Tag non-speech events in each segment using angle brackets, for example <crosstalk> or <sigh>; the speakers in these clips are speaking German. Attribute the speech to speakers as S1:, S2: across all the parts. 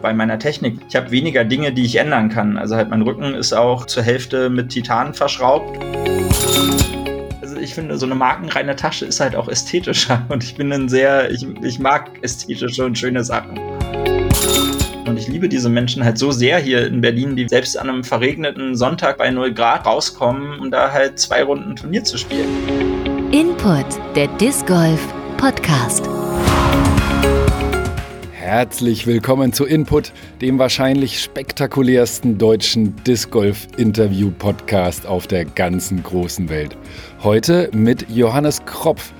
S1: bei meiner Technik. Ich habe weniger Dinge, die ich ändern kann. Also halt mein Rücken ist auch zur Hälfte mit Titan verschraubt. Also ich finde, so eine markenreine Tasche ist halt auch ästhetischer. <laughs> Und ich bin ein sehr, ich, ich mag ästhetische und schöne Sachen. Und ich liebe diese Menschen halt so sehr hier in Berlin, die selbst an einem verregneten Sonntag bei 0 Grad rauskommen, um da halt zwei Runden Turnier zu spielen.
S2: Input, der Disc Golf Podcast.
S3: Herzlich willkommen zu Input, dem wahrscheinlich spektakulärsten deutschen Disc Golf Interview Podcast auf der ganzen großen Welt. Heute mit Johannes Kropf.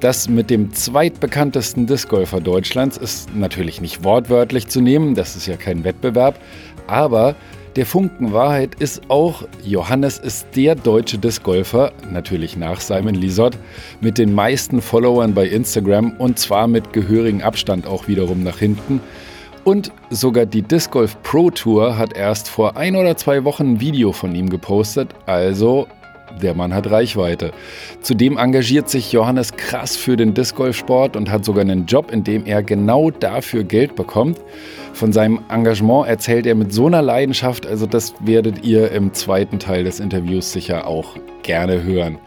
S3: Das mit dem zweitbekanntesten Disc Golfer Deutschlands ist natürlich nicht wortwörtlich zu nehmen, das ist ja kein Wettbewerb, aber der Funken Wahrheit ist auch, Johannes ist der deutsche Discgolfer, natürlich nach Simon Lisott, mit den meisten Followern bei Instagram und zwar mit gehörigem Abstand auch wiederum nach hinten. Und sogar die Disc Golf Pro Tour hat erst vor ein oder zwei Wochen ein Video von ihm gepostet, also der Mann hat Reichweite. Zudem engagiert sich Johannes krass für den Disc Golf Sport und hat sogar einen Job, in dem er genau dafür Geld bekommt. Von seinem Engagement erzählt er mit so einer Leidenschaft, also das werdet ihr im zweiten Teil des Interviews sicher auch gerne hören.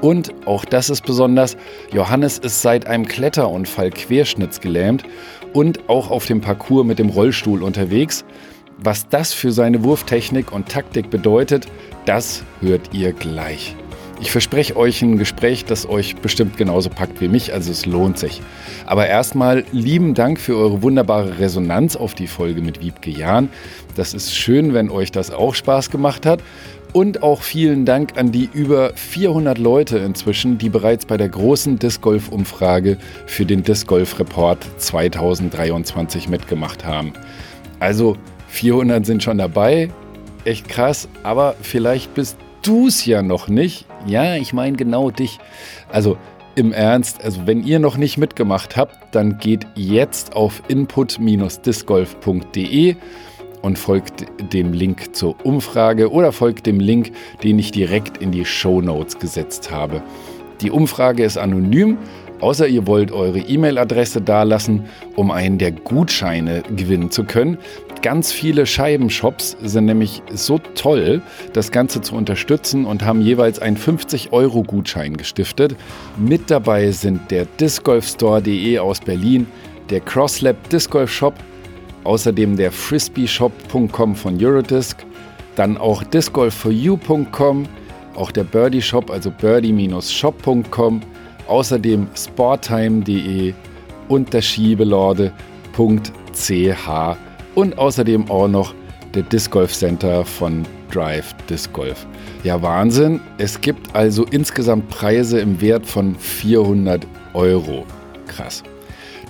S3: Und auch das ist besonders, Johannes ist seit einem Kletterunfall querschnittsgelähmt und auch auf dem Parcours mit dem Rollstuhl unterwegs. Was das für seine Wurftechnik und Taktik bedeutet, das hört ihr gleich. Ich verspreche euch ein Gespräch, das euch bestimmt genauso packt wie mich, also es lohnt sich. Aber erstmal lieben Dank für eure wunderbare Resonanz auf die Folge mit Wiebke Jahn. Das ist schön, wenn euch das auch Spaß gemacht hat. Und auch vielen Dank an die über 400 Leute inzwischen, die bereits bei der großen Disc Golf Umfrage für den Disc Golf Report 2023 mitgemacht haben. Also 400 sind schon dabei, echt krass, aber vielleicht bist du es ja noch nicht. Ja, ich meine genau dich. Also im Ernst, also wenn ihr noch nicht mitgemacht habt, dann geht jetzt auf input-discgolf.de und folgt dem Link zur Umfrage oder folgt dem Link, den ich direkt in die Show Notes gesetzt habe. Die Umfrage ist anonym, außer ihr wollt eure E-Mail-Adresse dalassen, um einen der Gutscheine gewinnen zu können. Ganz viele Scheibenshops sind nämlich so toll, das Ganze zu unterstützen und haben jeweils einen 50-Euro-Gutschein gestiftet. Mit dabei sind der discgolfstore.de aus Berlin, der CrossLab Disc Golf Shop, außerdem der frisbeeshop.com von Eurodisc, dann auch discgolf4u.com, auch der Birdie Shop, also birdie-shop.com, außerdem sporttime.de und der Schiebelorde.ch und außerdem auch noch der Disc Golf Center von Drive Disc Golf. Ja, Wahnsinn. Es gibt also insgesamt Preise im Wert von 400 Euro. Krass.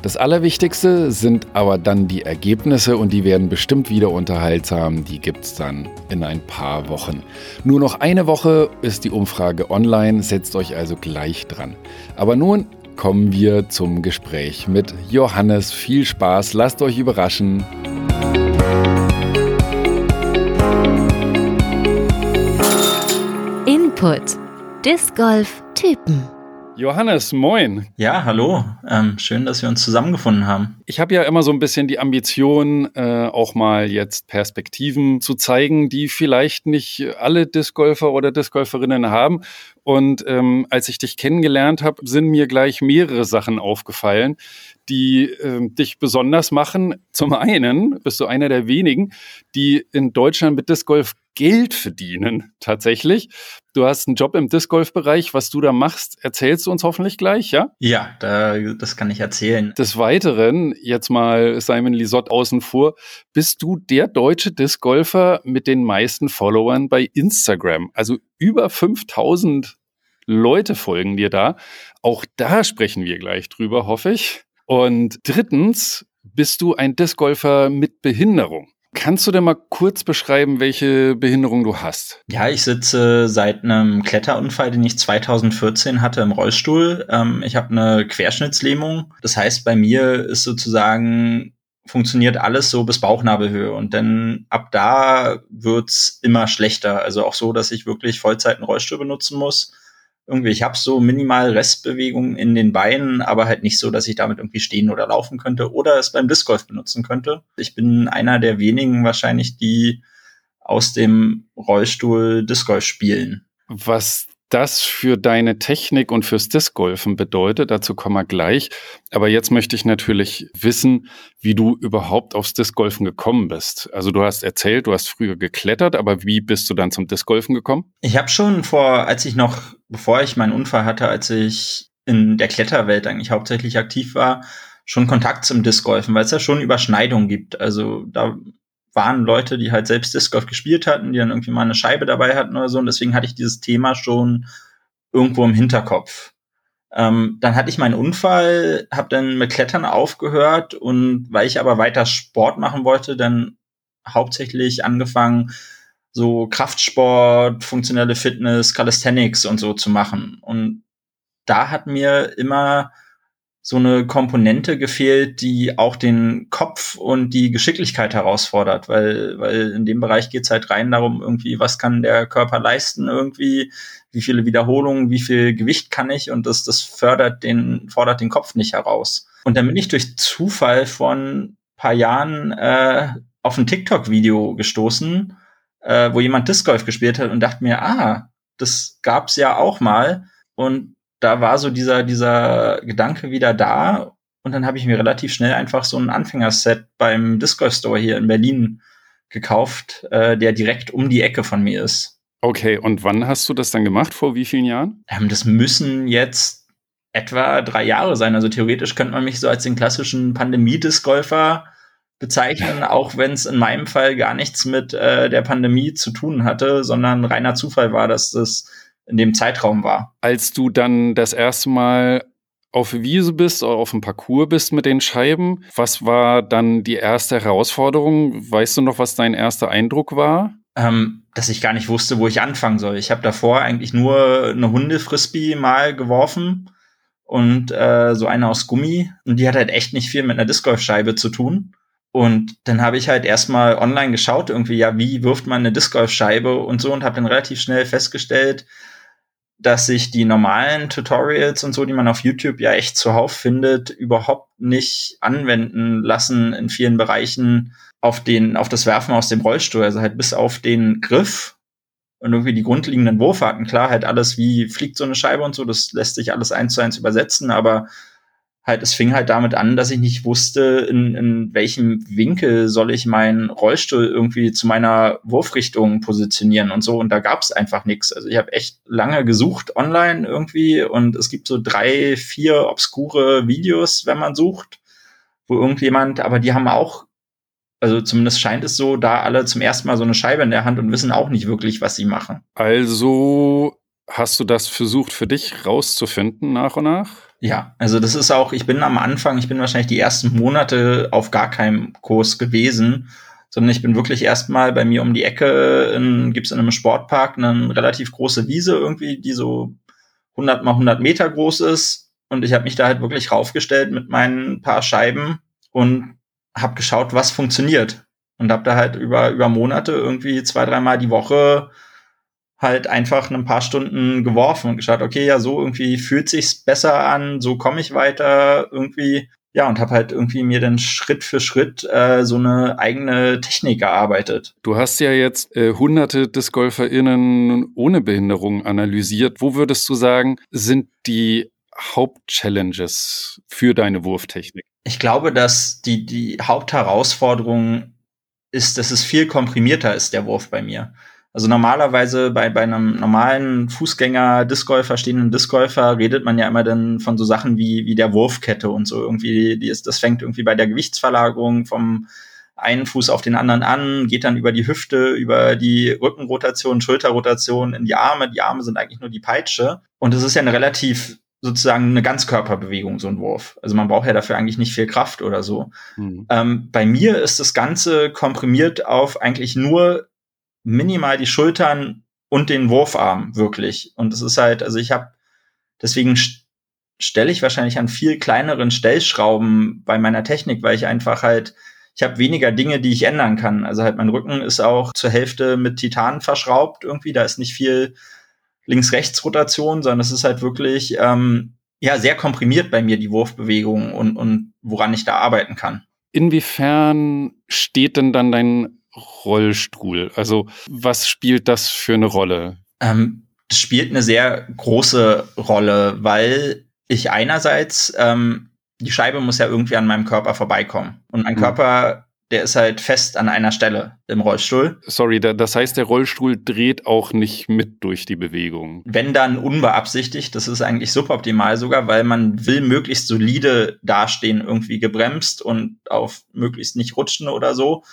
S3: Das Allerwichtigste sind aber dann die Ergebnisse und die werden bestimmt wieder unterhaltsam. Die gibt es dann in ein paar Wochen. Nur noch eine Woche ist die Umfrage online, setzt euch also gleich dran. Aber nun kommen wir zum Gespräch mit Johannes. Viel Spaß, lasst euch überraschen.
S2: Input. Disc Golf Typen.
S3: Johannes, moin.
S1: Ja, hallo. Ähm, schön, dass wir uns zusammengefunden haben.
S3: Ich habe ja immer so ein bisschen die Ambition, äh, auch mal jetzt Perspektiven zu zeigen, die vielleicht nicht alle Discgolfer oder Discgolferinnen haben. Und ähm, als ich dich kennengelernt habe, sind mir gleich mehrere Sachen aufgefallen, die äh, dich besonders machen. Zum einen bist du einer der wenigen, die in Deutschland mit Disc Golf Geld verdienen, tatsächlich. Du hast einen Job im Disc Golf Bereich. Was du da machst, erzählst du uns hoffentlich gleich, ja?
S1: Ja, da, das kann ich erzählen.
S3: Des Weiteren, jetzt mal Simon Lisott außen vor, bist du der deutsche Disc Golfer mit den meisten Followern bei Instagram. Also über 5000 Leute folgen dir da. Auch da sprechen wir gleich drüber, hoffe ich. Und drittens bist du ein Discgolfer mit Behinderung. Kannst du denn mal kurz beschreiben, welche Behinderung du hast?
S1: Ja, ich sitze seit einem Kletterunfall, den ich 2014 hatte, im Rollstuhl. Ähm, ich habe eine Querschnittslähmung. Das heißt, bei mir ist sozusagen funktioniert alles so bis Bauchnabelhöhe und dann ab da wird's immer schlechter. Also auch so, dass ich wirklich Vollzeit einen Rollstuhl benutzen muss irgendwie, ich habe so minimal Restbewegungen in den Beinen, aber halt nicht so, dass ich damit irgendwie stehen oder laufen könnte oder es beim Disc Golf benutzen könnte. Ich bin einer der wenigen wahrscheinlich, die aus dem Rollstuhl Disc Golf spielen.
S4: Was das für deine Technik und fürs Discgolfen bedeutet. Dazu kommen wir gleich. Aber jetzt möchte ich natürlich wissen, wie du überhaupt aufs Discgolfen gekommen bist. Also du hast erzählt, du hast früher geklettert, aber wie bist du dann zum Discgolfen gekommen?
S1: Ich habe schon vor, als ich noch, bevor ich meinen Unfall hatte, als ich in der Kletterwelt eigentlich hauptsächlich aktiv war, schon Kontakt zum Discgolfen, weil es ja schon Überschneidungen gibt. Also da waren Leute, die halt selbst Disc Golf gespielt hatten, die dann irgendwie mal eine Scheibe dabei hatten oder so. Und deswegen hatte ich dieses Thema schon irgendwo im Hinterkopf. Ähm, dann hatte ich meinen Unfall, habe dann mit Klettern aufgehört und weil ich aber weiter Sport machen wollte, dann hauptsächlich angefangen, so Kraftsport, funktionelle Fitness, Calisthenics und so zu machen. Und da hat mir immer so eine Komponente gefehlt, die auch den Kopf und die Geschicklichkeit herausfordert, weil, weil in dem Bereich geht's halt rein darum, irgendwie, was kann der Körper leisten irgendwie, wie viele Wiederholungen, wie viel Gewicht kann ich und das, das fördert den, fordert den Kopf nicht heraus. Und dann bin ich durch Zufall von paar Jahren äh, auf ein TikTok-Video gestoßen, äh, wo jemand Disc Golf gespielt hat und dachte mir, ah, das gab's ja auch mal. Und da war so dieser, dieser Gedanke wieder da. Und dann habe ich mir relativ schnell einfach so ein Anfängerset beim Disc Golf Store hier in Berlin gekauft, äh, der direkt um die Ecke von mir ist.
S4: Okay, und wann hast du das dann gemacht? Vor wie vielen Jahren?
S1: Ähm, das müssen jetzt etwa drei Jahre sein. Also theoretisch könnte man mich so als den klassischen Pandemie-Disc-Golfer bezeichnen, auch wenn es in meinem Fall gar nichts mit äh, der Pandemie zu tun hatte, sondern reiner Zufall war, dass das in dem Zeitraum war.
S4: Als du dann das erste Mal auf Wiese bist oder auf dem Parcours bist mit den Scheiben, was war dann die erste Herausforderung? Weißt du noch, was dein erster Eindruck war?
S1: Ähm, dass ich gar nicht wusste, wo ich anfangen soll. Ich habe davor eigentlich nur eine Hundefrisbee mal geworfen und äh, so eine aus Gummi und die hat halt echt nicht viel mit einer Discgolfscheibe zu tun. Und dann habe ich halt erstmal online geschaut, irgendwie, ja, wie wirft man eine Discgolfscheibe und so und habe dann relativ schnell festgestellt, dass sich die normalen Tutorials und so, die man auf YouTube ja echt zuhauf findet, überhaupt nicht anwenden lassen in vielen Bereichen auf den, auf das Werfen aus dem Rollstuhl. Also halt bis auf den Griff und irgendwie die grundlegenden Wurfarten. Klar, halt alles, wie fliegt so eine Scheibe und so, das lässt sich alles eins zu eins übersetzen, aber halt, es fing halt damit an, dass ich nicht wusste, in, in welchem Winkel soll ich meinen Rollstuhl irgendwie zu meiner Wurfrichtung positionieren und so. Und da gab es einfach nichts. Also ich habe echt lange gesucht online irgendwie und es gibt so drei, vier obskure Videos, wenn man sucht, wo irgendjemand, aber die haben auch, also zumindest scheint es so, da alle zum ersten Mal so eine Scheibe in der Hand und wissen auch nicht wirklich, was sie machen.
S4: Also hast du das versucht für dich rauszufinden nach und nach?
S1: Ja, also das ist auch, ich bin am Anfang, ich bin wahrscheinlich die ersten Monate auf gar keinem Kurs gewesen, sondern ich bin wirklich erstmal bei mir um die Ecke, in, gibt's in einem Sportpark eine relativ große Wiese irgendwie, die so 100 mal 100 Meter groß ist. Und ich habe mich da halt wirklich raufgestellt mit meinen paar Scheiben und habe geschaut, was funktioniert. Und habe da halt über über Monate irgendwie zwei, dreimal die Woche halt einfach ein paar Stunden geworfen und geschaut, okay, ja, so irgendwie fühlt sich's besser an, so komme ich weiter irgendwie. Ja, und habe halt irgendwie mir dann Schritt für Schritt äh, so eine eigene Technik erarbeitet.
S4: Du hast ja jetzt äh, hunderte DiscgolferInnen ohne Behinderung analysiert. Wo würdest du sagen, sind die Hauptchallenges für deine Wurftechnik?
S1: Ich glaube, dass die, die Hauptherausforderung ist, dass es viel komprimierter ist, der Wurf bei mir. Also normalerweise bei, bei einem normalen Fußgänger, Discgolfer, stehenden Discgolfer redet man ja immer dann von so Sachen wie, wie der Wurfkette und so irgendwie, die ist, das fängt irgendwie bei der Gewichtsverlagerung vom einen Fuß auf den anderen an, geht dann über die Hüfte, über die Rückenrotation, Schulterrotation in die Arme. Die Arme sind eigentlich nur die Peitsche. Und es ist ja eine relativ sozusagen eine Ganzkörperbewegung, so ein Wurf. Also man braucht ja dafür eigentlich nicht viel Kraft oder so. Mhm. Ähm, bei mir ist das Ganze komprimiert auf eigentlich nur minimal die Schultern und den Wurfarm wirklich. Und es ist halt, also ich habe, deswegen stelle ich wahrscheinlich an viel kleineren Stellschrauben bei meiner Technik, weil ich einfach halt, ich habe weniger Dinge, die ich ändern kann. Also halt mein Rücken ist auch zur Hälfte mit Titan verschraubt irgendwie, da ist nicht viel Links-Rechts-Rotation, sondern es ist halt wirklich ähm, ja sehr komprimiert bei mir die Wurfbewegung und, und woran ich da arbeiten kann.
S4: Inwiefern steht denn dann dein Rollstuhl? Also was spielt das für eine Rolle?
S1: Ähm, das spielt eine sehr große Rolle, weil ich einerseits ähm, die Scheibe muss ja irgendwie an meinem Körper vorbeikommen und mein mhm. Körper der ist halt fest an einer Stelle im Rollstuhl.
S4: Sorry, das heißt, der Rollstuhl dreht auch nicht mit durch die Bewegung.
S1: Wenn dann unbeabsichtigt, das ist eigentlich suboptimal sogar, weil man will möglichst solide dastehen, irgendwie gebremst und auf möglichst nicht rutschen oder so,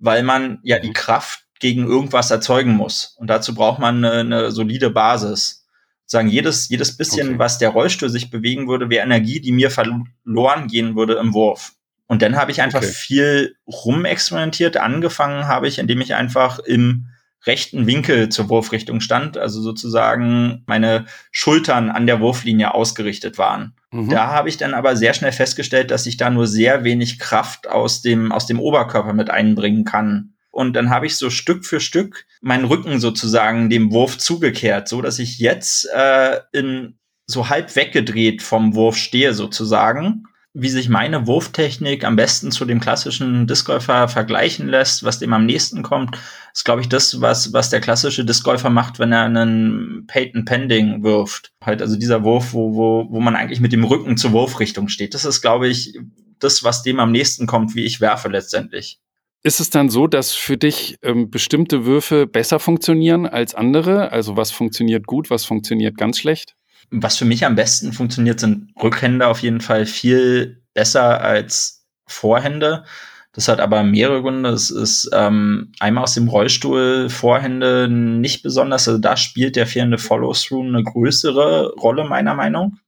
S1: weil man ja die mhm. Kraft gegen irgendwas erzeugen muss. Und dazu braucht man eine, eine solide Basis. Sagen, jedes, jedes bisschen, okay. was der Rollstuhl sich bewegen würde, wäre Energie, die mir verloren gehen würde im Wurf. Und dann habe ich einfach okay. viel rumexperimentiert. Angefangen habe ich, indem ich einfach im rechten Winkel zur Wurfrichtung stand, also sozusagen meine Schultern an der Wurflinie ausgerichtet waren. Mhm. Da habe ich dann aber sehr schnell festgestellt, dass ich da nur sehr wenig Kraft aus dem, aus dem Oberkörper mit einbringen kann. Und dann habe ich so Stück für Stück meinen Rücken sozusagen dem Wurf zugekehrt, so dass ich jetzt äh, in so halb weggedreht vom Wurf stehe sozusagen wie sich meine Wurftechnik am besten zu dem klassischen Discgolfer vergleichen lässt, was dem am nächsten kommt, ist, glaube ich, das, was, was der klassische Discgolfer macht, wenn er einen Peyton Pending wirft. Halt, also dieser Wurf, wo, wo, wo man eigentlich mit dem Rücken zur Wurfrichtung steht. Das ist, glaube ich, das, was dem am nächsten kommt, wie ich werfe letztendlich.
S4: Ist es dann so, dass für dich ähm, bestimmte Würfe besser funktionieren als andere? Also was funktioniert gut, was funktioniert ganz schlecht?
S1: Was für mich am besten funktioniert, sind Rückhände auf jeden Fall viel besser als Vorhände. Das hat aber mehrere Gründe. Es ist ähm, einmal aus dem Rollstuhl Vorhände nicht besonders. Also da spielt der fehlende Follow-through eine größere Rolle meiner Meinung.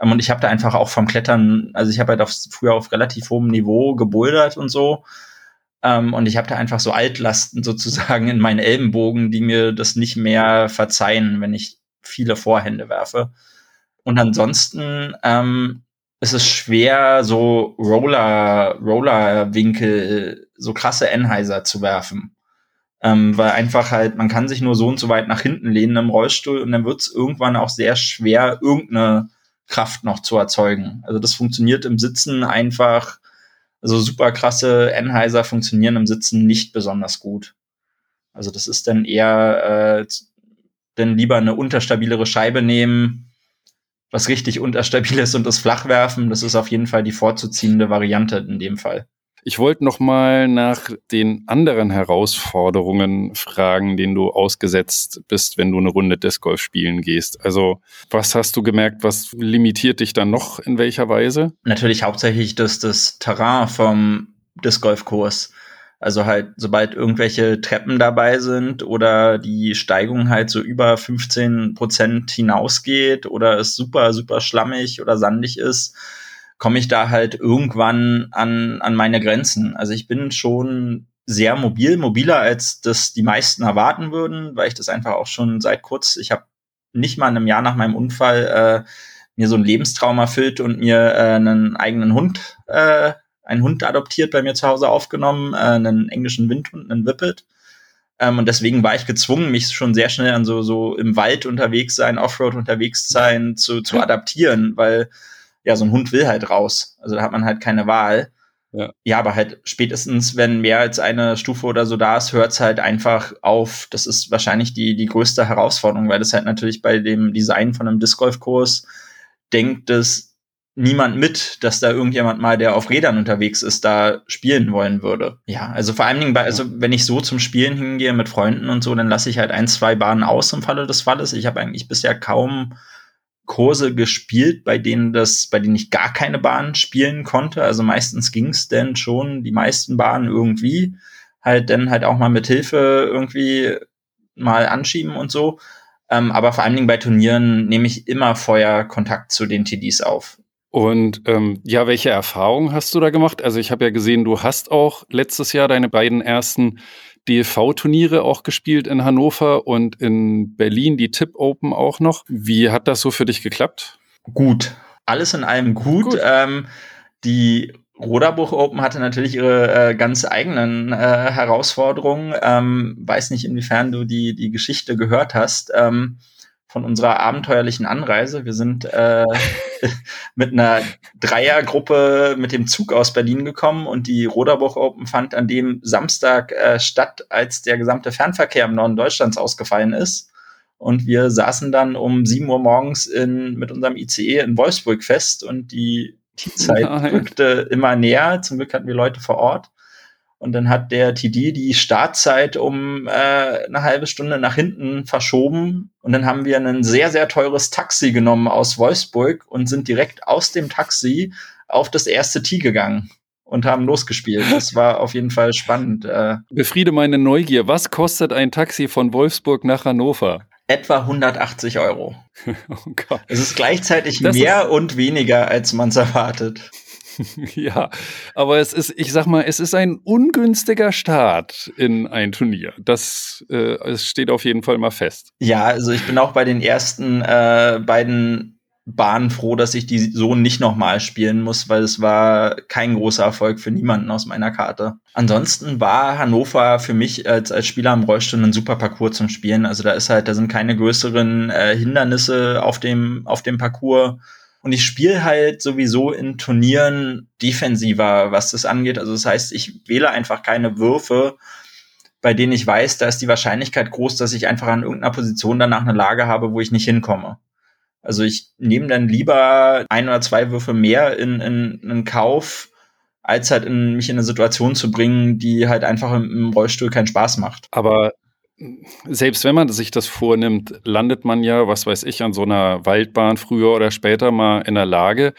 S1: Ähm, und ich habe da einfach auch vom Klettern, also ich habe halt auf, früher auf relativ hohem Niveau gebouldert und so. Ähm, und ich habe da einfach so Altlasten <laughs> sozusagen in meinen Ellenbogen, die mir das nicht mehr verzeihen, wenn ich viele Vorhände werfe. Und ansonsten ähm, ist es schwer, so Roller, Roller-Winkel, so krasse Enheiser zu werfen. Ähm, weil einfach halt, man kann sich nur so und so weit nach hinten lehnen im Rollstuhl und dann wird es irgendwann auch sehr schwer, irgendeine Kraft noch zu erzeugen. Also das funktioniert im Sitzen einfach, also super krasse Enheiser funktionieren im Sitzen nicht besonders gut. Also das ist dann eher äh, dann lieber eine unterstabilere Scheibe nehmen, was richtig unterstabil ist und das flach werfen. Das ist auf jeden Fall die vorzuziehende Variante in dem Fall.
S4: Ich wollte noch mal nach den anderen Herausforderungen fragen, denen du ausgesetzt bist, wenn du eine Runde Disc Golf spielen gehst. Also, was hast du gemerkt, was limitiert dich dann noch in welcher Weise?
S1: Natürlich hauptsächlich das, das Terrain vom Disc Golf Kurs. Also halt, sobald irgendwelche Treppen dabei sind oder die Steigung halt so über 15 Prozent hinausgeht oder es super, super schlammig oder sandig ist, komme ich da halt irgendwann an, an meine Grenzen. Also ich bin schon sehr mobil, mobiler als das die meisten erwarten würden, weil ich das einfach auch schon seit kurz, ich habe nicht mal in einem Jahr nach meinem Unfall äh, mir so ein Lebenstraum erfüllt und mir äh, einen eigenen Hund äh, einen Hund adoptiert bei mir zu Hause aufgenommen, äh, einen englischen Windhund, einen Whippet. Ähm, und deswegen war ich gezwungen, mich schon sehr schnell an so, so im Wald unterwegs sein, Offroad unterwegs sein, zu, zu adaptieren, weil ja, so ein Hund will halt raus. Also da hat man halt keine Wahl. Ja. ja, aber halt spätestens, wenn mehr als eine Stufe oder so da ist, hört es halt einfach auf. Das ist wahrscheinlich die, die größte Herausforderung, weil das halt natürlich bei dem Design von einem Disc Golf Kurs denkt, dass niemand mit, dass da irgendjemand mal, der auf Rädern unterwegs ist, da spielen wollen würde. Ja, also vor allen Dingen bei, also wenn ich so zum Spielen hingehe mit Freunden und so, dann lasse ich halt ein, zwei Bahnen aus im Falle des Falles. Ich habe eigentlich bisher kaum Kurse gespielt, bei denen das, bei denen ich gar keine Bahnen spielen konnte. Also meistens ging es denn schon die meisten Bahnen irgendwie. Halt dann halt auch mal mit Hilfe irgendwie mal anschieben und so. Ähm, aber vor allen Dingen bei Turnieren nehme ich immer vorher Kontakt zu den TDs auf.
S4: Und ähm, ja, welche Erfahrungen hast du da gemacht? Also ich habe ja gesehen, du hast auch letztes Jahr deine beiden ersten DLV-Turniere auch gespielt in Hannover und in Berlin, die Tip Open auch noch. Wie hat das so für dich geklappt?
S1: Gut. Alles in allem gut. gut. Ähm, die Roderbuch Open hatte natürlich ihre äh, ganz eigenen äh, Herausforderungen. Ähm, weiß nicht, inwiefern du die, die Geschichte gehört hast. Ähm, von unserer abenteuerlichen Anreise. Wir sind äh, <laughs> mit einer Dreiergruppe mit dem Zug aus Berlin gekommen und die Roderbuch Open fand an dem Samstag äh, statt, als der gesamte Fernverkehr im Norden Deutschlands ausgefallen ist. Und wir saßen dann um 7 Uhr morgens in, mit unserem ICE in Wolfsburg fest und die, die Zeit rückte immer näher. Zum Glück hatten wir Leute vor Ort. Und dann hat der TD die Startzeit um äh, eine halbe Stunde nach hinten verschoben. Und dann haben wir ein sehr, sehr teures Taxi genommen aus Wolfsburg und sind direkt aus dem Taxi auf das erste Tee gegangen und haben losgespielt. Das <laughs> war auf jeden Fall spannend. Äh,
S4: Befriede meine Neugier. Was kostet ein Taxi von Wolfsburg nach Hannover?
S1: etwa 180 Euro. <laughs> oh Gott. Es ist gleichzeitig das mehr ist und weniger, als man es erwartet. <laughs>
S4: ja, aber es ist, ich sag mal, es ist ein ungünstiger Start in ein Turnier. Das äh, es steht auf jeden Fall mal fest.
S1: Ja, also ich bin auch bei den ersten äh, beiden Bahn froh, dass ich die so nicht nochmal spielen muss, weil es war kein großer Erfolg für niemanden aus meiner Karte. Ansonsten war Hannover für mich als, als Spieler am Rollstuhl ein super Parcours zum Spielen. Also da ist halt, da sind keine größeren äh, Hindernisse auf dem, auf dem Parcours. Und ich spiele halt sowieso in Turnieren defensiver, was das angeht. Also das heißt, ich wähle einfach keine Würfe, bei denen ich weiß, da ist die Wahrscheinlichkeit groß, dass ich einfach an irgendeiner Position danach eine Lage habe, wo ich nicht hinkomme. Also ich nehme dann lieber ein oder zwei Würfe mehr in, in, in Kauf, als halt in, mich in eine Situation zu bringen, die halt einfach im, im Rollstuhl keinen Spaß macht.
S4: Aber selbst wenn man sich das vornimmt, landet man ja, was weiß ich, an so einer Waldbahn früher oder später mal in der Lage,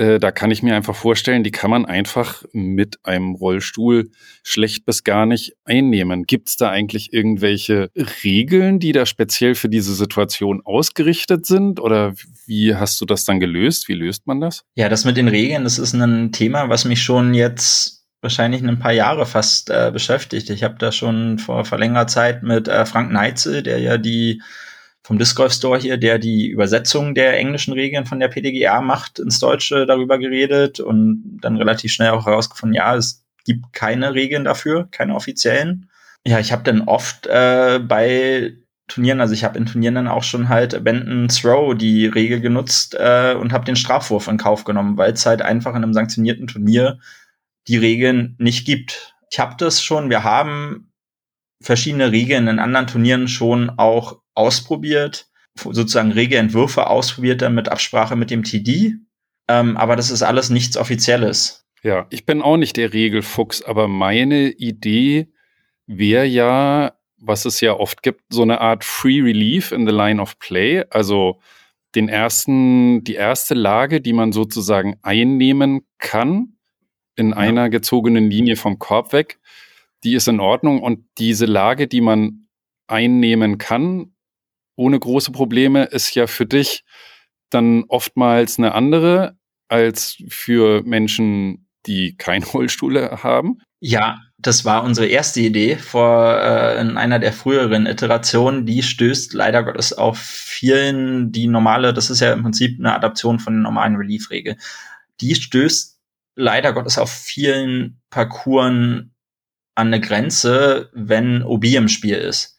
S4: äh, da kann ich mir einfach vorstellen, die kann man einfach mit einem Rollstuhl schlecht bis gar nicht einnehmen. Gibt es da eigentlich irgendwelche Regeln, die da speziell für diese Situation ausgerichtet sind? Oder wie hast du das dann gelöst? Wie löst man das?
S1: Ja, das mit den Regeln, das ist ein Thema, was mich schon jetzt wahrscheinlich ein paar Jahre fast äh, beschäftigt. Ich habe da schon vor, vor längerer Zeit mit äh, Frank Neitzel, der ja die vom Disc Golf Store hier, der die Übersetzung der englischen Regeln von der PDGA macht, ins Deutsche darüber geredet und dann relativ schnell auch herausgefunden, ja, es gibt keine Regeln dafür, keine offiziellen. Ja, ich habe dann oft äh, bei Turnieren, also ich habe in Turnieren dann auch schon halt Abandon Throw die Regel genutzt äh, und habe den Strafwurf in Kauf genommen, weil es halt einfach in einem sanktionierten Turnier die Regeln nicht gibt. Ich habe das schon, wir haben verschiedene Regeln in anderen Turnieren schon auch ausprobiert, sozusagen Regelentwürfe ausprobiert dann mit Absprache mit dem TD. Ähm, aber das ist alles nichts Offizielles.
S4: Ja, ich bin auch nicht der Regelfuchs, aber meine Idee wäre ja, was es ja oft gibt, so eine Art Free Relief in the Line of Play. Also den ersten, die erste Lage, die man sozusagen einnehmen kann, in einer gezogenen Linie vom Korb weg, die ist in Ordnung. Und diese Lage, die man einnehmen kann, ohne große Probleme, ist ja für dich dann oftmals eine andere als für Menschen, die keinen <laughs> Rollstuhl haben.
S1: Ja, das war unsere erste Idee vor äh, in einer der früheren Iterationen. Die stößt leider Gottes auf vielen die normale, das ist ja im Prinzip eine Adaption von der normalen Relief-Regel. Die stößt leider Gottes auf vielen Parcours an eine Grenze, wenn OB im Spiel ist.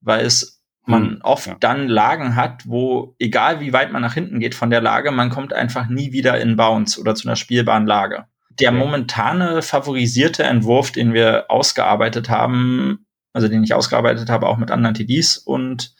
S1: Weil es man hm, oft ja. dann Lagen hat, wo, egal wie weit man nach hinten geht von der Lage, man kommt einfach nie wieder in Bounce oder zu einer spielbaren Lage. Der momentane favorisierte Entwurf, den wir ausgearbeitet haben, also den ich ausgearbeitet habe, auch mit anderen TDs und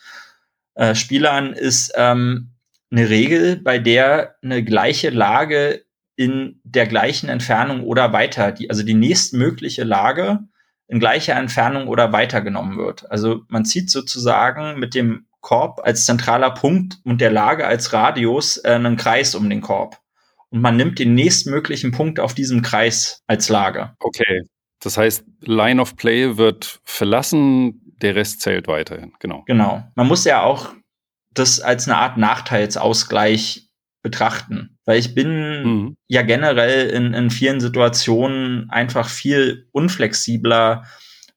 S1: äh, Spielern, ist ähm, eine Regel, bei der eine gleiche Lage in der gleichen Entfernung oder weiter, die, also die nächstmögliche Lage in gleicher Entfernung oder weitergenommen wird. Also man zieht sozusagen mit dem Korb als zentraler Punkt und der Lage als Radius äh, einen Kreis um den Korb. Und man nimmt den nächstmöglichen Punkt auf diesem Kreis als Lage.
S4: Okay. Das heißt, Line of Play wird verlassen, der Rest zählt weiterhin. Genau.
S1: Genau. Man muss ja auch das als eine Art Nachteilsausgleich betrachten. Weil ich bin mhm. ja generell in, in vielen Situationen einfach viel unflexibler,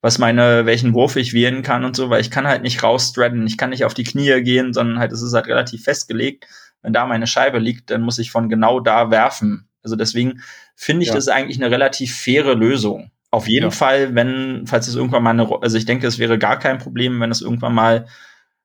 S1: was meine, welchen Wurf ich wählen kann und so, weil ich kann halt nicht rausstradden, ich kann nicht auf die Knie gehen, sondern halt, es ist halt relativ festgelegt. Wenn da meine Scheibe liegt, dann muss ich von genau da werfen. Also deswegen finde ich ja. das eigentlich eine relativ faire Lösung. Auf jeden ja. Fall, wenn, falls es irgendwann mal eine, also ich denke, es wäre gar kein Problem, wenn es irgendwann mal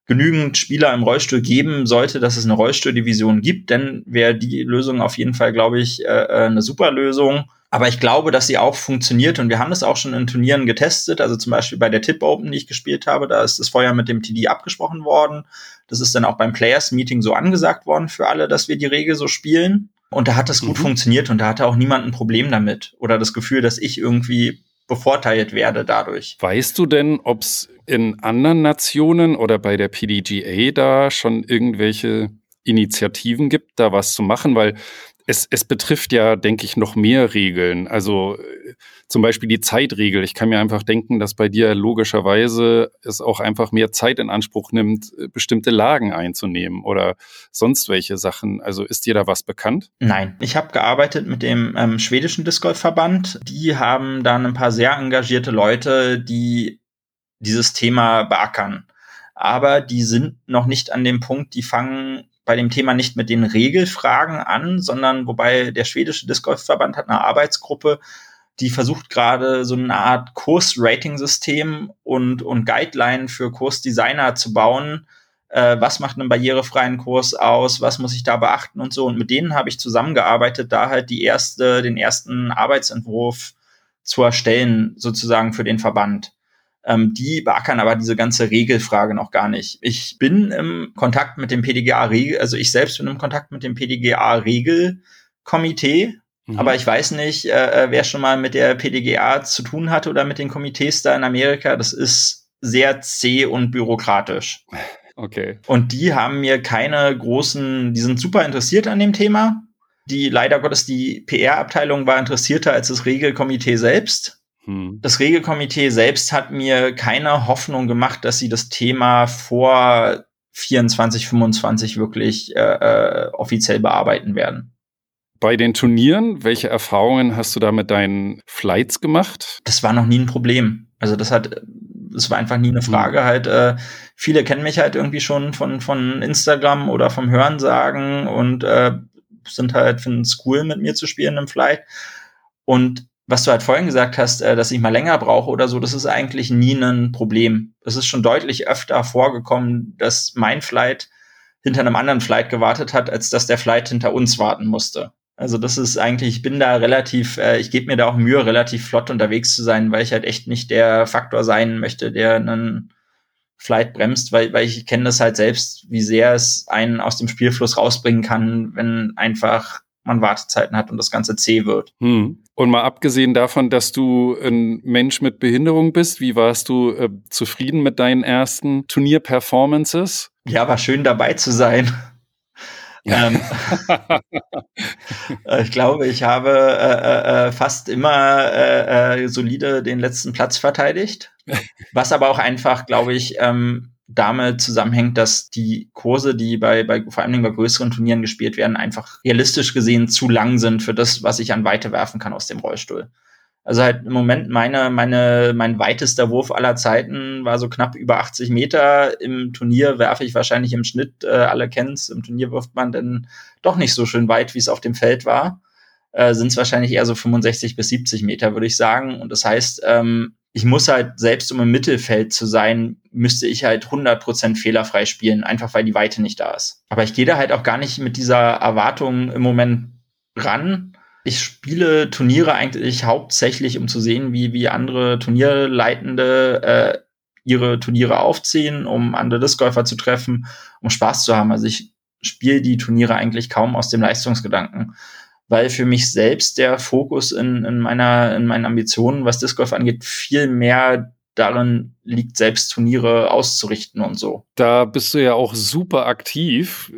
S1: genügend Spieler im Rollstuhl geben sollte, dass es eine Rollstuhldivision gibt, denn wäre die Lösung auf jeden Fall, glaube ich, äh, äh, eine super Lösung. Aber ich glaube, dass sie auch funktioniert und wir haben das auch schon in Turnieren getestet. Also zum Beispiel bei der Tip Open, die ich gespielt habe, da ist das vorher mit dem TD abgesprochen worden. Das ist dann auch beim Players Meeting so angesagt worden für alle, dass wir die Regel so spielen. Und da hat das gut mhm. funktioniert und da hatte auch niemand ein Problem damit oder das Gefühl, dass ich irgendwie bevorteilt werde dadurch.
S4: Weißt du denn, ob es in anderen Nationen oder bei der PDGA da schon irgendwelche Initiativen gibt, da was zu machen? Weil es, es betrifft ja, denke ich, noch mehr Regeln. Also äh, zum Beispiel die Zeitregel. Ich kann mir einfach denken, dass bei dir logischerweise es auch einfach mehr Zeit in Anspruch nimmt, äh, bestimmte Lagen einzunehmen oder sonst welche Sachen. Also ist dir da was bekannt?
S1: Nein, ich habe gearbeitet mit dem ähm, schwedischen Disc Verband. Die haben dann ein paar sehr engagierte Leute, die dieses Thema beackern. Aber die sind noch nicht an dem Punkt, die fangen bei dem Thema nicht mit den Regelfragen an, sondern wobei der schwedische Disc Golf Verband hat eine Arbeitsgruppe, die versucht gerade so eine Art Kurs-Rating-System und, und Guideline für Kursdesigner zu bauen. Äh, was macht einen barrierefreien Kurs aus? Was muss ich da beachten und so? Und mit denen habe ich zusammengearbeitet, da halt die erste, den ersten Arbeitsentwurf zu erstellen, sozusagen für den Verband. Ähm, die beackern aber diese ganze Regelfrage noch gar nicht. Ich bin im Kontakt mit dem PDGA-Regel, also ich selbst bin im Kontakt mit dem PDGA-Regelkomitee, mhm. aber ich weiß nicht, äh, äh wer schon mal mit der PDGA zu tun hatte oder mit den Komitees da in Amerika. Das ist sehr zäh und bürokratisch.
S4: Okay.
S1: Und die haben mir keine großen, die sind super interessiert an dem Thema. Die leider Gottes, die PR-Abteilung war interessierter als das Regelkomitee selbst. Hm. Das Regelkomitee selbst hat mir keine Hoffnung gemacht, dass sie das Thema vor 24, 25 wirklich äh, äh, offiziell bearbeiten werden.
S4: Bei den Turnieren, welche Erfahrungen hast du da mit deinen Flights gemacht?
S1: Das war noch nie ein Problem. Also das hat, das war einfach nie eine hm. Frage. Hm. Halt, äh, viele kennen mich halt irgendwie schon von von Instagram oder vom Hörensagen und äh, sind halt finden es cool, mit mir zu spielen im Flight. Und was du halt vorhin gesagt hast, äh, dass ich mal länger brauche oder so, das ist eigentlich nie ein Problem. Es ist schon deutlich öfter vorgekommen, dass mein Flight hinter einem anderen Flight gewartet hat, als dass der Flight hinter uns warten musste. Also das ist eigentlich, ich bin da relativ, äh, ich gebe mir da auch Mühe, relativ flott unterwegs zu sein, weil ich halt echt nicht der Faktor sein möchte, der einen Flight bremst, weil, weil ich kenne das halt selbst, wie sehr es einen aus dem Spielfluss rausbringen kann, wenn einfach man Wartezeiten hat und das Ganze zäh wird.
S4: Hm. Und mal abgesehen davon, dass du ein Mensch mit Behinderung bist, wie warst du äh, zufrieden mit deinen ersten Turnierperformances?
S1: Ja, war schön dabei zu sein. ähm, <laughs> äh, ich glaube, ich habe äh, äh, fast immer äh, äh, solide den letzten Platz verteidigt. <laughs> Was aber auch einfach, glaube ich, ähm, damit zusammenhängt, dass die Kurse, die bei, bei vor allen Dingen bei größeren Turnieren gespielt werden, einfach realistisch gesehen zu lang sind für das, was ich an Weite werfen kann aus dem Rollstuhl. Also halt im Moment meine, meine, mein weitester Wurf aller Zeiten war so knapp über 80 Meter. Im Turnier werfe ich wahrscheinlich im Schnitt, äh, alle kennen's, im Turnier wirft man dann doch nicht so schön weit, wie es auf dem Feld war. Äh, Sind es wahrscheinlich eher so 65 bis 70 Meter, würde ich sagen. Und das heißt, ähm, ich muss halt, selbst um im Mittelfeld zu sein, müsste ich halt 100% fehlerfrei spielen, einfach weil die Weite nicht da ist. Aber ich gehe da halt auch gar nicht mit dieser Erwartung im Moment ran. Ich spiele Turniere eigentlich hauptsächlich, um zu sehen, wie, wie andere Turnierleitende äh, ihre Turniere aufziehen, um andere Discgolfer zu treffen, um Spaß zu haben. Also ich spiele die Turniere eigentlich kaum aus dem Leistungsgedanken weil für mich selbst der Fokus in, in, meiner, in meinen Ambitionen, was Disc Golf angeht, viel mehr darin liegt, selbst Turniere auszurichten und so.
S4: Da bist du ja auch super aktiv.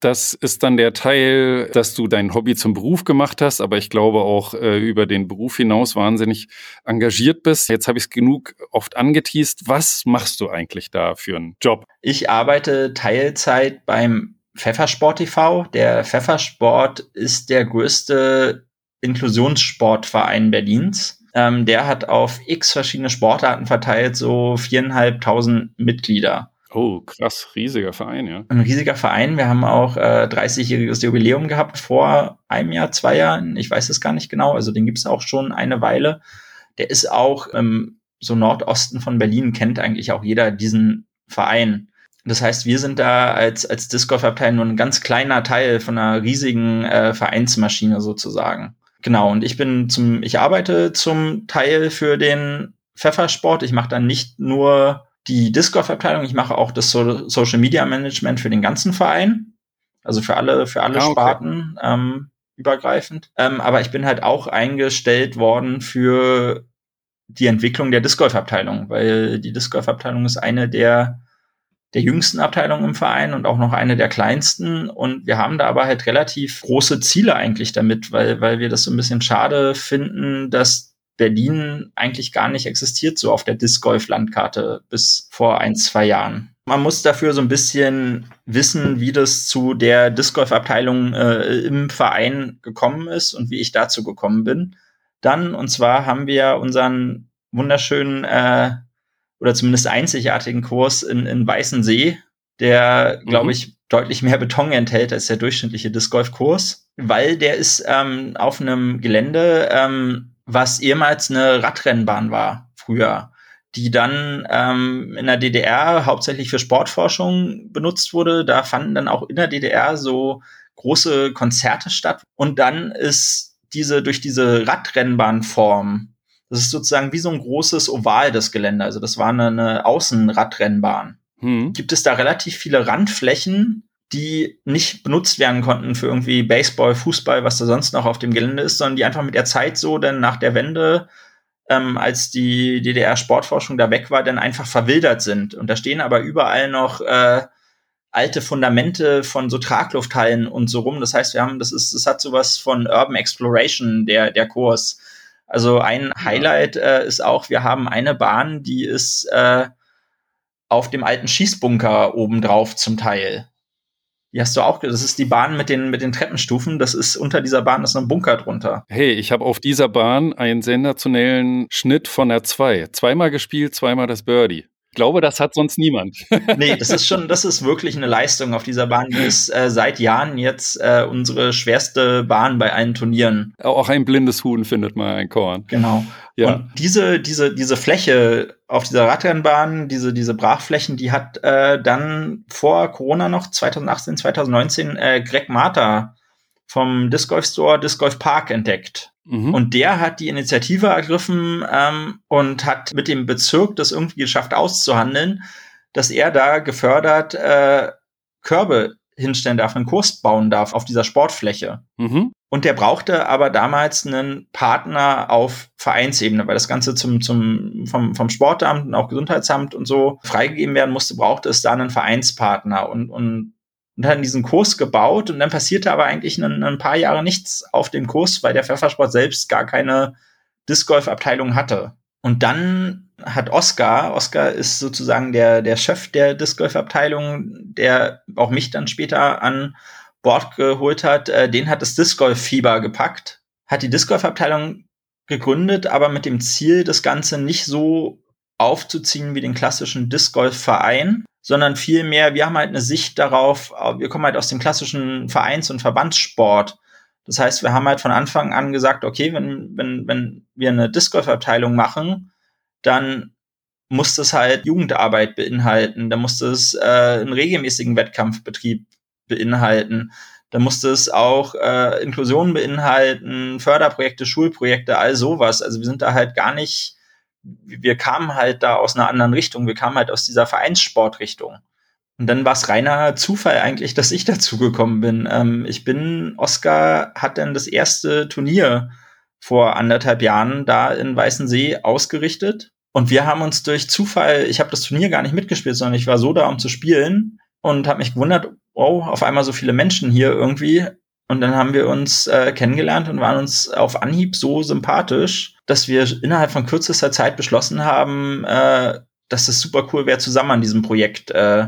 S4: Das ist dann der Teil, dass du dein Hobby zum Beruf gemacht hast, aber ich glaube auch äh, über den Beruf hinaus wahnsinnig engagiert bist. Jetzt habe ich es genug oft angeteased. Was machst du eigentlich da für einen Job?
S1: Ich arbeite Teilzeit beim Pfeffersport TV. Der Pfeffersport ist der größte Inklusionssportverein Berlins. Ähm, der hat auf x verschiedene Sportarten verteilt so viereinhalbtausend Mitglieder.
S4: Oh, krass, riesiger Verein, ja.
S1: Ein riesiger Verein. Wir haben auch äh, 30-jähriges Jubiläum gehabt vor einem Jahr, zwei Jahren. Ich weiß es gar nicht genau. Also den gibt es auch schon eine Weile. Der ist auch im so Nordosten von Berlin, kennt eigentlich auch jeder diesen Verein. Das heißt, wir sind da als, als Disc Golf Abteilung nur ein ganz kleiner Teil von einer riesigen äh, Vereinsmaschine sozusagen. Genau, und ich bin zum, ich arbeite zum Teil für den Pfeffersport. Ich mache dann nicht nur die Disc Golf Abteilung, ich mache auch das so Social Media Management für den ganzen Verein. Also für alle, für alle ah, okay. Sparten ähm, übergreifend. Ähm, aber ich bin halt auch eingestellt worden für die Entwicklung der Disc Golf Abteilung, weil die Disc Golf Abteilung ist eine der der jüngsten Abteilung im Verein und auch noch eine der kleinsten. Und wir haben da aber halt relativ große Ziele eigentlich damit, weil, weil wir das so ein bisschen schade finden, dass Berlin eigentlich gar nicht existiert, so auf der Disc Golf Landkarte bis vor ein, zwei Jahren. Man muss dafür so ein bisschen wissen, wie das zu der Disc Golf Abteilung äh, im Verein gekommen ist und wie ich dazu gekommen bin. Dann, und zwar haben wir unseren wunderschönen äh, oder zumindest einzigartigen Kurs in, in Weißensee, der, glaube mhm. ich, deutlich mehr Beton enthält als der durchschnittliche Disc Golf Kurs, weil der ist ähm, auf einem Gelände, ähm, was ehemals eine Radrennbahn war früher, die dann ähm, in der DDR hauptsächlich für Sportforschung benutzt wurde. Da fanden dann auch in der DDR so große Konzerte statt und dann ist diese durch diese Radrennbahnform das ist sozusagen wie so ein großes Oval, das Gelände. Also das war eine, eine Außenradrennbahn. Hm. Gibt es da relativ viele Randflächen, die nicht benutzt werden konnten für irgendwie Baseball, Fußball, was da sonst noch auf dem Gelände ist, sondern die einfach mit der Zeit so denn nach der Wende, ähm, als die DDR-Sportforschung da weg war, dann einfach verwildert sind. Und da stehen aber überall noch äh, alte Fundamente von so Traglufthallen und so rum. Das heißt, wir haben, das ist, das hat sowas von Urban Exploration, der, der Kurs. Also ein Highlight äh, ist auch, wir haben eine Bahn, die ist äh, auf dem alten Schießbunker obendrauf zum Teil. Die hast du auch, das ist die Bahn mit den, mit den Treppenstufen. Das ist unter dieser Bahn ist ein Bunker drunter.
S4: Hey, ich habe auf dieser Bahn einen sensationellen Schnitt von der 2. Zweimal gespielt, zweimal das Birdie glaube, das hat sonst niemand. <laughs>
S1: nee, das ist schon, das ist wirklich eine Leistung auf dieser Bahn. Die ist äh, seit Jahren jetzt äh, unsere schwerste Bahn bei allen Turnieren.
S4: Auch ein blindes Huhn findet mal ein Korn.
S1: Genau. Ja. Und diese, diese, diese Fläche auf dieser Radrennbahn, diese, diese Brachflächen, die hat äh, dann vor Corona noch 2018, 2019 äh, Greg Marta vom Disc Golf Store Disc Golf Park entdeckt. Mhm. Und der hat die Initiative ergriffen ähm, und hat mit dem Bezirk das irgendwie geschafft auszuhandeln, dass er da gefördert äh, Körbe hinstellen darf, einen Kurs bauen darf auf dieser Sportfläche. Mhm. Und der brauchte aber damals einen Partner auf Vereinsebene, weil das Ganze zum, zum, vom, vom Sportamt und auch Gesundheitsamt und so freigegeben werden musste, brauchte es da einen Vereinspartner. Und, und und hat diesen Kurs gebaut und dann passierte aber eigentlich ein, ein paar Jahre nichts auf dem Kurs, weil der Pfeffersport selbst gar keine Disc Golf Abteilung hatte. Und dann hat Oscar, Oscar ist sozusagen der, der Chef der Disc Golf Abteilung, der auch mich dann später an Bord geholt hat, äh, den hat das Disc Golf Fieber gepackt, hat die Disc Golf Abteilung gegründet, aber mit dem Ziel, das Ganze nicht so aufzuziehen wie den klassischen Disc Golf Verein, sondern vielmehr, wir haben halt eine Sicht darauf, äh, wir kommen halt aus dem klassischen Vereins- und Verbandssport. Das heißt, wir haben halt von Anfang an gesagt, okay, wenn, wenn, wenn wir eine Disc Abteilung machen, dann muss das halt Jugendarbeit beinhalten, dann muss das äh, einen regelmäßigen Wettkampfbetrieb beinhalten, dann muss das auch äh, Inklusion beinhalten, Förderprojekte, Schulprojekte, all sowas. Also wir sind da halt gar nicht wir kamen halt da aus einer anderen Richtung. Wir kamen halt aus dieser Vereinssportrichtung. Und dann war es reiner Zufall eigentlich, dass ich <laughs> dazu gekommen bin. Ähm, ich bin, Oscar hat dann das erste Turnier vor anderthalb Jahren da in Weißensee ausgerichtet. Und wir haben uns durch Zufall, ich habe das Turnier gar nicht mitgespielt, sondern ich war so da, um zu spielen und habe mich gewundert, oh, auf einmal so viele Menschen hier irgendwie. Und dann haben wir uns äh, kennengelernt und waren uns auf Anhieb so sympathisch, dass wir innerhalb von kürzester Zeit beschlossen haben, äh, dass es super cool wäre, zusammen an diesem Projekt äh,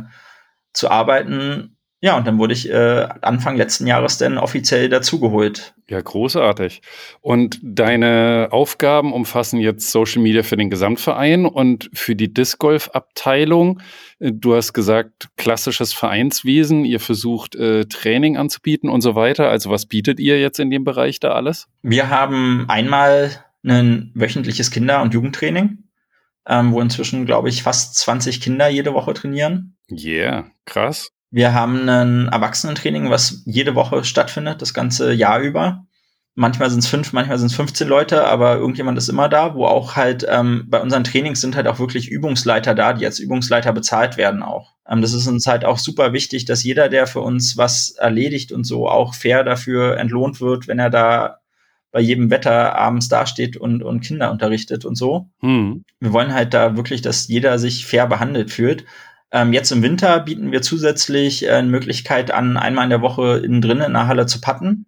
S1: zu arbeiten. Ja, und dann wurde ich äh, Anfang letzten Jahres dann offiziell dazugeholt.
S4: Ja, großartig. Und deine Aufgaben umfassen jetzt Social Media für den Gesamtverein und für die Disc Golf Abteilung. Du hast gesagt, klassisches Vereinswesen. Ihr versucht äh, Training anzubieten und so weiter. Also was bietet ihr jetzt in dem Bereich da alles?
S1: Wir haben einmal ein wöchentliches Kinder- und Jugendtraining ähm, wo inzwischen, glaube ich, fast 20 Kinder jede Woche trainieren.
S4: Yeah, krass.
S1: Wir haben ein Erwachsenentraining, was jede Woche stattfindet, das ganze Jahr über. Manchmal sind es fünf, manchmal sind es 15 Leute, aber irgendjemand ist immer da, wo auch halt ähm, bei unseren Trainings sind halt auch wirklich Übungsleiter da, die als Übungsleiter bezahlt werden auch. Ähm, das ist uns halt auch super wichtig, dass jeder, der für uns was erledigt und so auch fair dafür entlohnt wird, wenn er da bei jedem Wetter abends dasteht und, und Kinder unterrichtet und so. Hm. Wir wollen halt da wirklich, dass jeder sich fair behandelt fühlt. Ähm, jetzt im Winter bieten wir zusätzlich äh, eine Möglichkeit an, einmal in der Woche innen drin in der Halle zu patten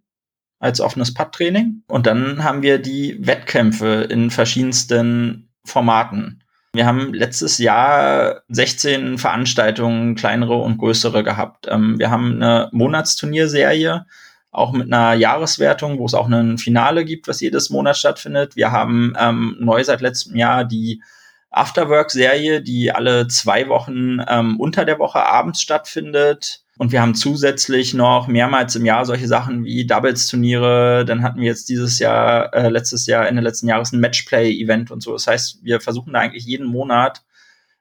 S1: als offenes Putt-Training. Und dann haben wir die Wettkämpfe in verschiedensten Formaten. Wir haben letztes Jahr 16 Veranstaltungen, kleinere und größere gehabt. Ähm, wir haben eine Monatsturnierserie, auch mit einer Jahreswertung, wo es auch ein Finale gibt, was jedes Monat stattfindet. Wir haben ähm, neu seit letztem Jahr die Afterwork-Serie, die alle zwei Wochen ähm, unter der Woche abends stattfindet. Und wir haben zusätzlich noch mehrmals im Jahr solche Sachen wie Doubles-Turniere. Dann hatten wir jetzt dieses Jahr, äh, letztes Jahr, Ende letzten Jahres ein Matchplay-Event und so. Das heißt, wir versuchen da eigentlich jeden Monat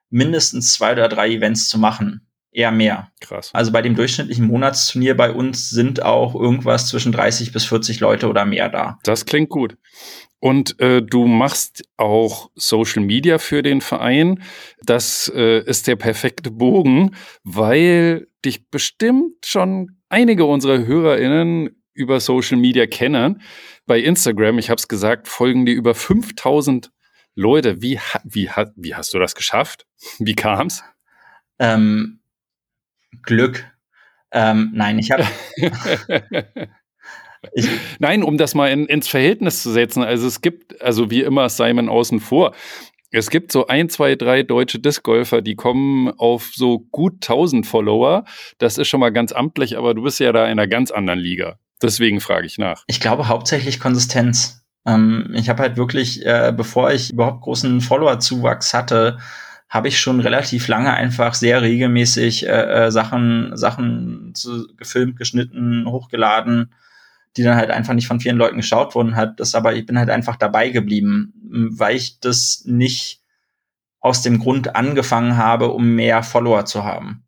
S1: mindestens zwei oder drei Events zu machen. Eher mehr.
S4: Krass.
S1: Also bei dem durchschnittlichen Monatsturnier bei uns sind auch irgendwas zwischen 30 bis 40 Leute oder mehr da.
S4: Das klingt gut. Und äh, du machst auch Social Media für den Verein. Das äh, ist der perfekte Bogen, weil dich bestimmt schon einige unserer HörerInnen über Social Media kennen. Bei Instagram, ich habe es gesagt, folgen dir über 5000 Leute. Wie, wie, wie hast du das geschafft? Wie kam's?
S1: Ähm, Glück. Ähm, nein, ich habe <laughs>
S4: Ich, Nein, um das mal in, ins Verhältnis zu setzen. Also es gibt, also wie immer Simon außen vor. Es gibt so ein, zwei, drei deutsche Discgolfer, die kommen auf so gut 1000 Follower. Das ist schon mal ganz amtlich, aber du bist ja da in einer ganz anderen Liga. Deswegen frage ich nach.
S1: Ich glaube hauptsächlich Konsistenz. Ähm, ich habe halt wirklich, äh, bevor ich überhaupt großen Follower-Zuwachs hatte, habe ich schon relativ lange einfach sehr regelmäßig äh, äh, Sachen, Sachen zu, gefilmt, geschnitten, hochgeladen die dann halt einfach nicht von vielen Leuten geschaut wurden hat. Das aber, ich bin halt einfach dabei geblieben, weil ich das nicht aus dem Grund angefangen habe, um mehr Follower zu haben.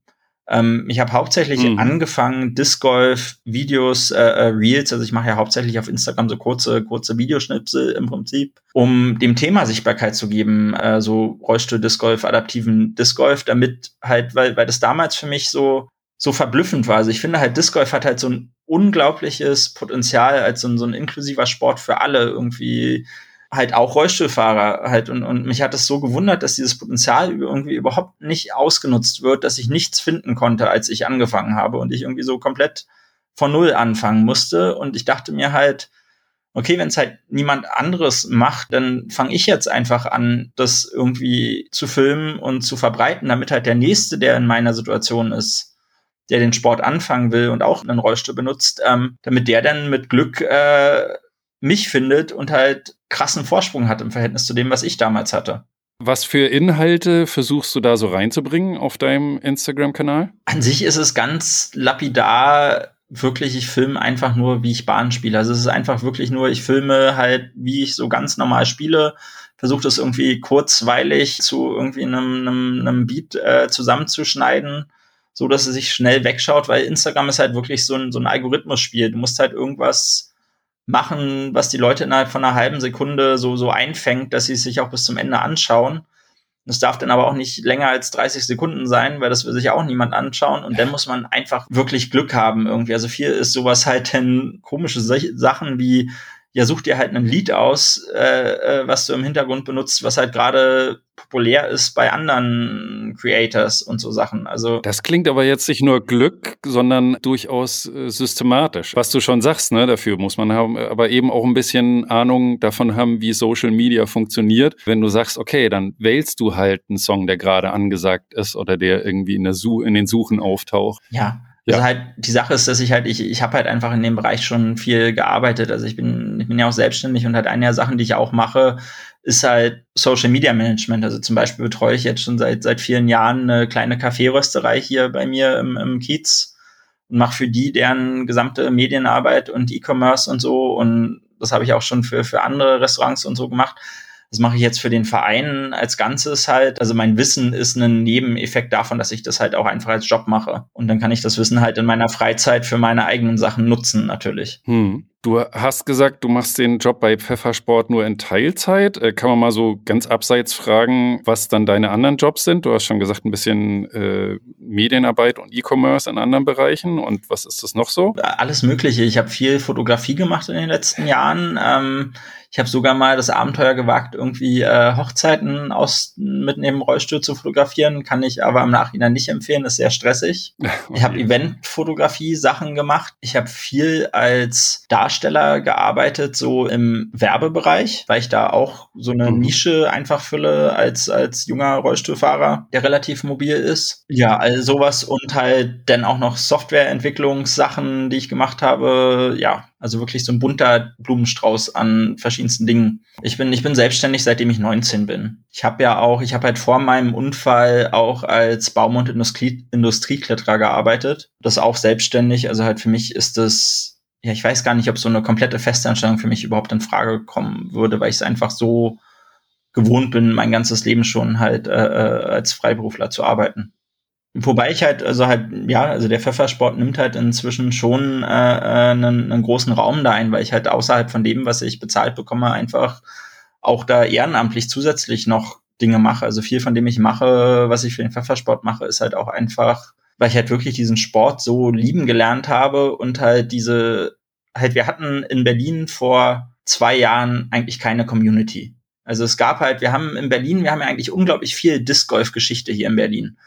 S1: Ähm, ich habe hauptsächlich mhm. angefangen, Disc Golf Videos, äh, äh, Reels, also ich mache ja hauptsächlich auf Instagram so kurze, kurze Videoschnipsel im Prinzip, um dem Thema Sichtbarkeit zu geben, äh, so Rollstuhl Disc Golf, adaptiven Disc Golf, damit halt, weil, weil das damals für mich so so verblüffend war. Also ich finde halt, Disc Golf hat halt so ein unglaubliches Potenzial als so ein, so ein inklusiver Sport für alle irgendwie halt auch Rollstuhlfahrer halt. Und, und mich hat es so gewundert, dass dieses Potenzial irgendwie überhaupt nicht ausgenutzt wird, dass ich nichts finden konnte, als ich angefangen habe und ich irgendwie so komplett von Null anfangen musste. Und ich dachte mir halt, okay, wenn es halt niemand anderes macht, dann fange ich jetzt einfach an, das irgendwie zu filmen und zu verbreiten, damit halt der Nächste, der in meiner Situation ist, der den Sport anfangen will und auch einen Rollstuhl benutzt, ähm, damit der dann mit Glück äh, mich findet und halt krassen Vorsprung hat im Verhältnis zu dem, was ich damals hatte.
S4: Was für Inhalte versuchst du da so reinzubringen auf deinem Instagram-Kanal?
S1: An sich ist es ganz lapidar, wirklich, ich filme einfach nur, wie ich Bahn spiele. Also es ist einfach wirklich nur, ich filme halt, wie ich so ganz normal spiele, versuche das irgendwie kurzweilig zu irgendwie einem, einem, einem Beat äh, zusammenzuschneiden so dass es sich schnell wegschaut, weil Instagram ist halt wirklich so ein, so ein Algorithmus-Spiel. Du musst halt irgendwas machen, was die Leute innerhalb von einer halben Sekunde so, so einfängt, dass sie es sich auch bis zum Ende anschauen. Das darf dann aber auch nicht länger als 30 Sekunden sein, weil das will sich auch niemand anschauen. Und dann muss man einfach wirklich Glück haben irgendwie. Also viel ist sowas halt denn komische Sachen wie ja, such dir halt ein Lied aus, äh, äh, was du im Hintergrund benutzt, was halt gerade populär ist bei anderen Creators und so Sachen. Also
S4: das klingt aber jetzt nicht nur Glück, sondern durchaus äh, systematisch. Was du schon sagst, ne, dafür muss man haben, aber eben auch ein bisschen Ahnung davon haben, wie Social Media funktioniert. Wenn du sagst, okay, dann wählst du halt einen Song, der gerade angesagt ist oder der irgendwie in, der Such in den Suchen auftaucht.
S1: Ja, ja. Also halt, die Sache ist, dass ich halt, ich, ich habe halt einfach in dem Bereich schon viel gearbeitet. Also ich bin, ich bin ja auch selbstständig und halt eine der Sachen, die ich auch mache, ist halt Social Media Management. Also zum Beispiel betreue ich jetzt schon seit, seit vielen Jahren eine kleine Kaffeerösterei hier bei mir im, im Kiez und mache für die deren gesamte Medienarbeit und E-Commerce und so. Und das habe ich auch schon für, für andere Restaurants und so gemacht. Das mache ich jetzt für den Verein als Ganzes halt. Also mein Wissen ist ein Nebeneffekt davon, dass ich das halt auch einfach als Job mache. Und dann kann ich das Wissen halt in meiner Freizeit für meine eigenen Sachen nutzen, natürlich.
S4: Hm. Du hast gesagt, du machst den Job bei Pfeffersport nur in Teilzeit. Äh, kann man mal so ganz abseits fragen, was dann deine anderen Jobs sind? Du hast schon gesagt, ein bisschen äh, Medienarbeit und E-Commerce in anderen Bereichen. Und was ist das noch so?
S1: Alles Mögliche. Ich habe viel Fotografie gemacht in den letzten Jahren. Ähm, ich habe sogar mal das Abenteuer gewagt, irgendwie äh, Hochzeiten aus mit neben Rollstuhl zu fotografieren. Kann ich aber im Nachhinein nicht empfehlen, ist sehr stressig. <laughs> Okay. Ich habe Eventfotografie Sachen gemacht. Ich habe viel als Darsteller gearbeitet, so im Werbebereich, weil ich da auch so eine mhm. Nische einfach fülle als als junger Rollstuhlfahrer, der relativ mobil ist. Ja, also sowas und halt dann auch noch Softwareentwicklungssachen, die ich gemacht habe. Ja, also wirklich so ein bunter Blumenstrauß an verschiedensten Dingen. Ich bin, ich bin selbstständig, seitdem ich 19 bin. Ich habe ja auch, ich habe halt vor meinem Unfall auch als Baum- und Industrie Industriekletterer gearbeitet. Das auch selbstständig. Also halt für mich ist das, ja, ich weiß gar nicht, ob so eine komplette Festanstellung für mich überhaupt in Frage kommen würde, weil ich es einfach so gewohnt bin, mein ganzes Leben schon halt äh, äh als Freiberufler zu arbeiten. Wobei ich halt, also halt, ja, also der Pfeffersport nimmt halt inzwischen schon äh, äh, einen, einen großen Raum da ein, weil ich halt außerhalb von dem, was ich bezahlt bekomme, einfach auch da ehrenamtlich zusätzlich noch Dinge mache. Also viel von dem ich mache, was ich für den Pfeffersport mache, ist halt auch einfach, weil ich halt wirklich diesen Sport so lieben gelernt habe und halt diese, halt, wir hatten in Berlin vor zwei Jahren eigentlich keine Community. Also es gab halt, wir haben in Berlin, wir haben ja eigentlich unglaublich viel Disc Golf Geschichte hier in Berlin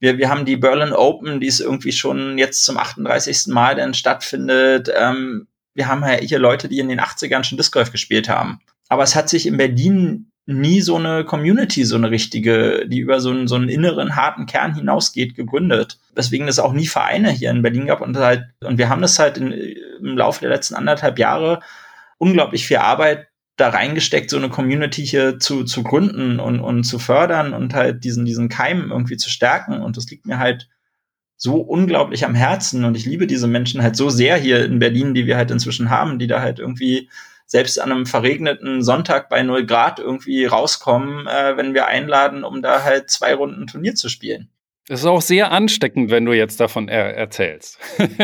S1: wir, wir haben die Berlin Open, die ist irgendwie schon jetzt zum 38. Mal denn stattfindet. Ähm, wir haben ja hier Leute, die in den 80ern schon Disc Golf gespielt haben. Aber es hat sich in Berlin nie so eine Community, so eine richtige, die über so einen, so einen inneren, harten Kern hinausgeht, gegründet. Deswegen es auch nie Vereine hier in Berlin gab und halt, und wir haben das halt in, im Laufe der letzten anderthalb Jahre unglaublich viel Arbeit da reingesteckt, so eine Community hier zu, zu gründen und, und zu fördern und halt diesen, diesen Keim irgendwie zu stärken. Und das liegt mir halt so unglaublich am Herzen. Und ich liebe diese Menschen halt so sehr hier in Berlin, die wir halt inzwischen haben, die da halt irgendwie selbst an einem verregneten Sonntag bei 0 Grad irgendwie rauskommen, äh, wenn wir einladen, um da halt zwei Runden Turnier zu spielen.
S4: Das ist auch sehr ansteckend, wenn du jetzt davon er erzählst.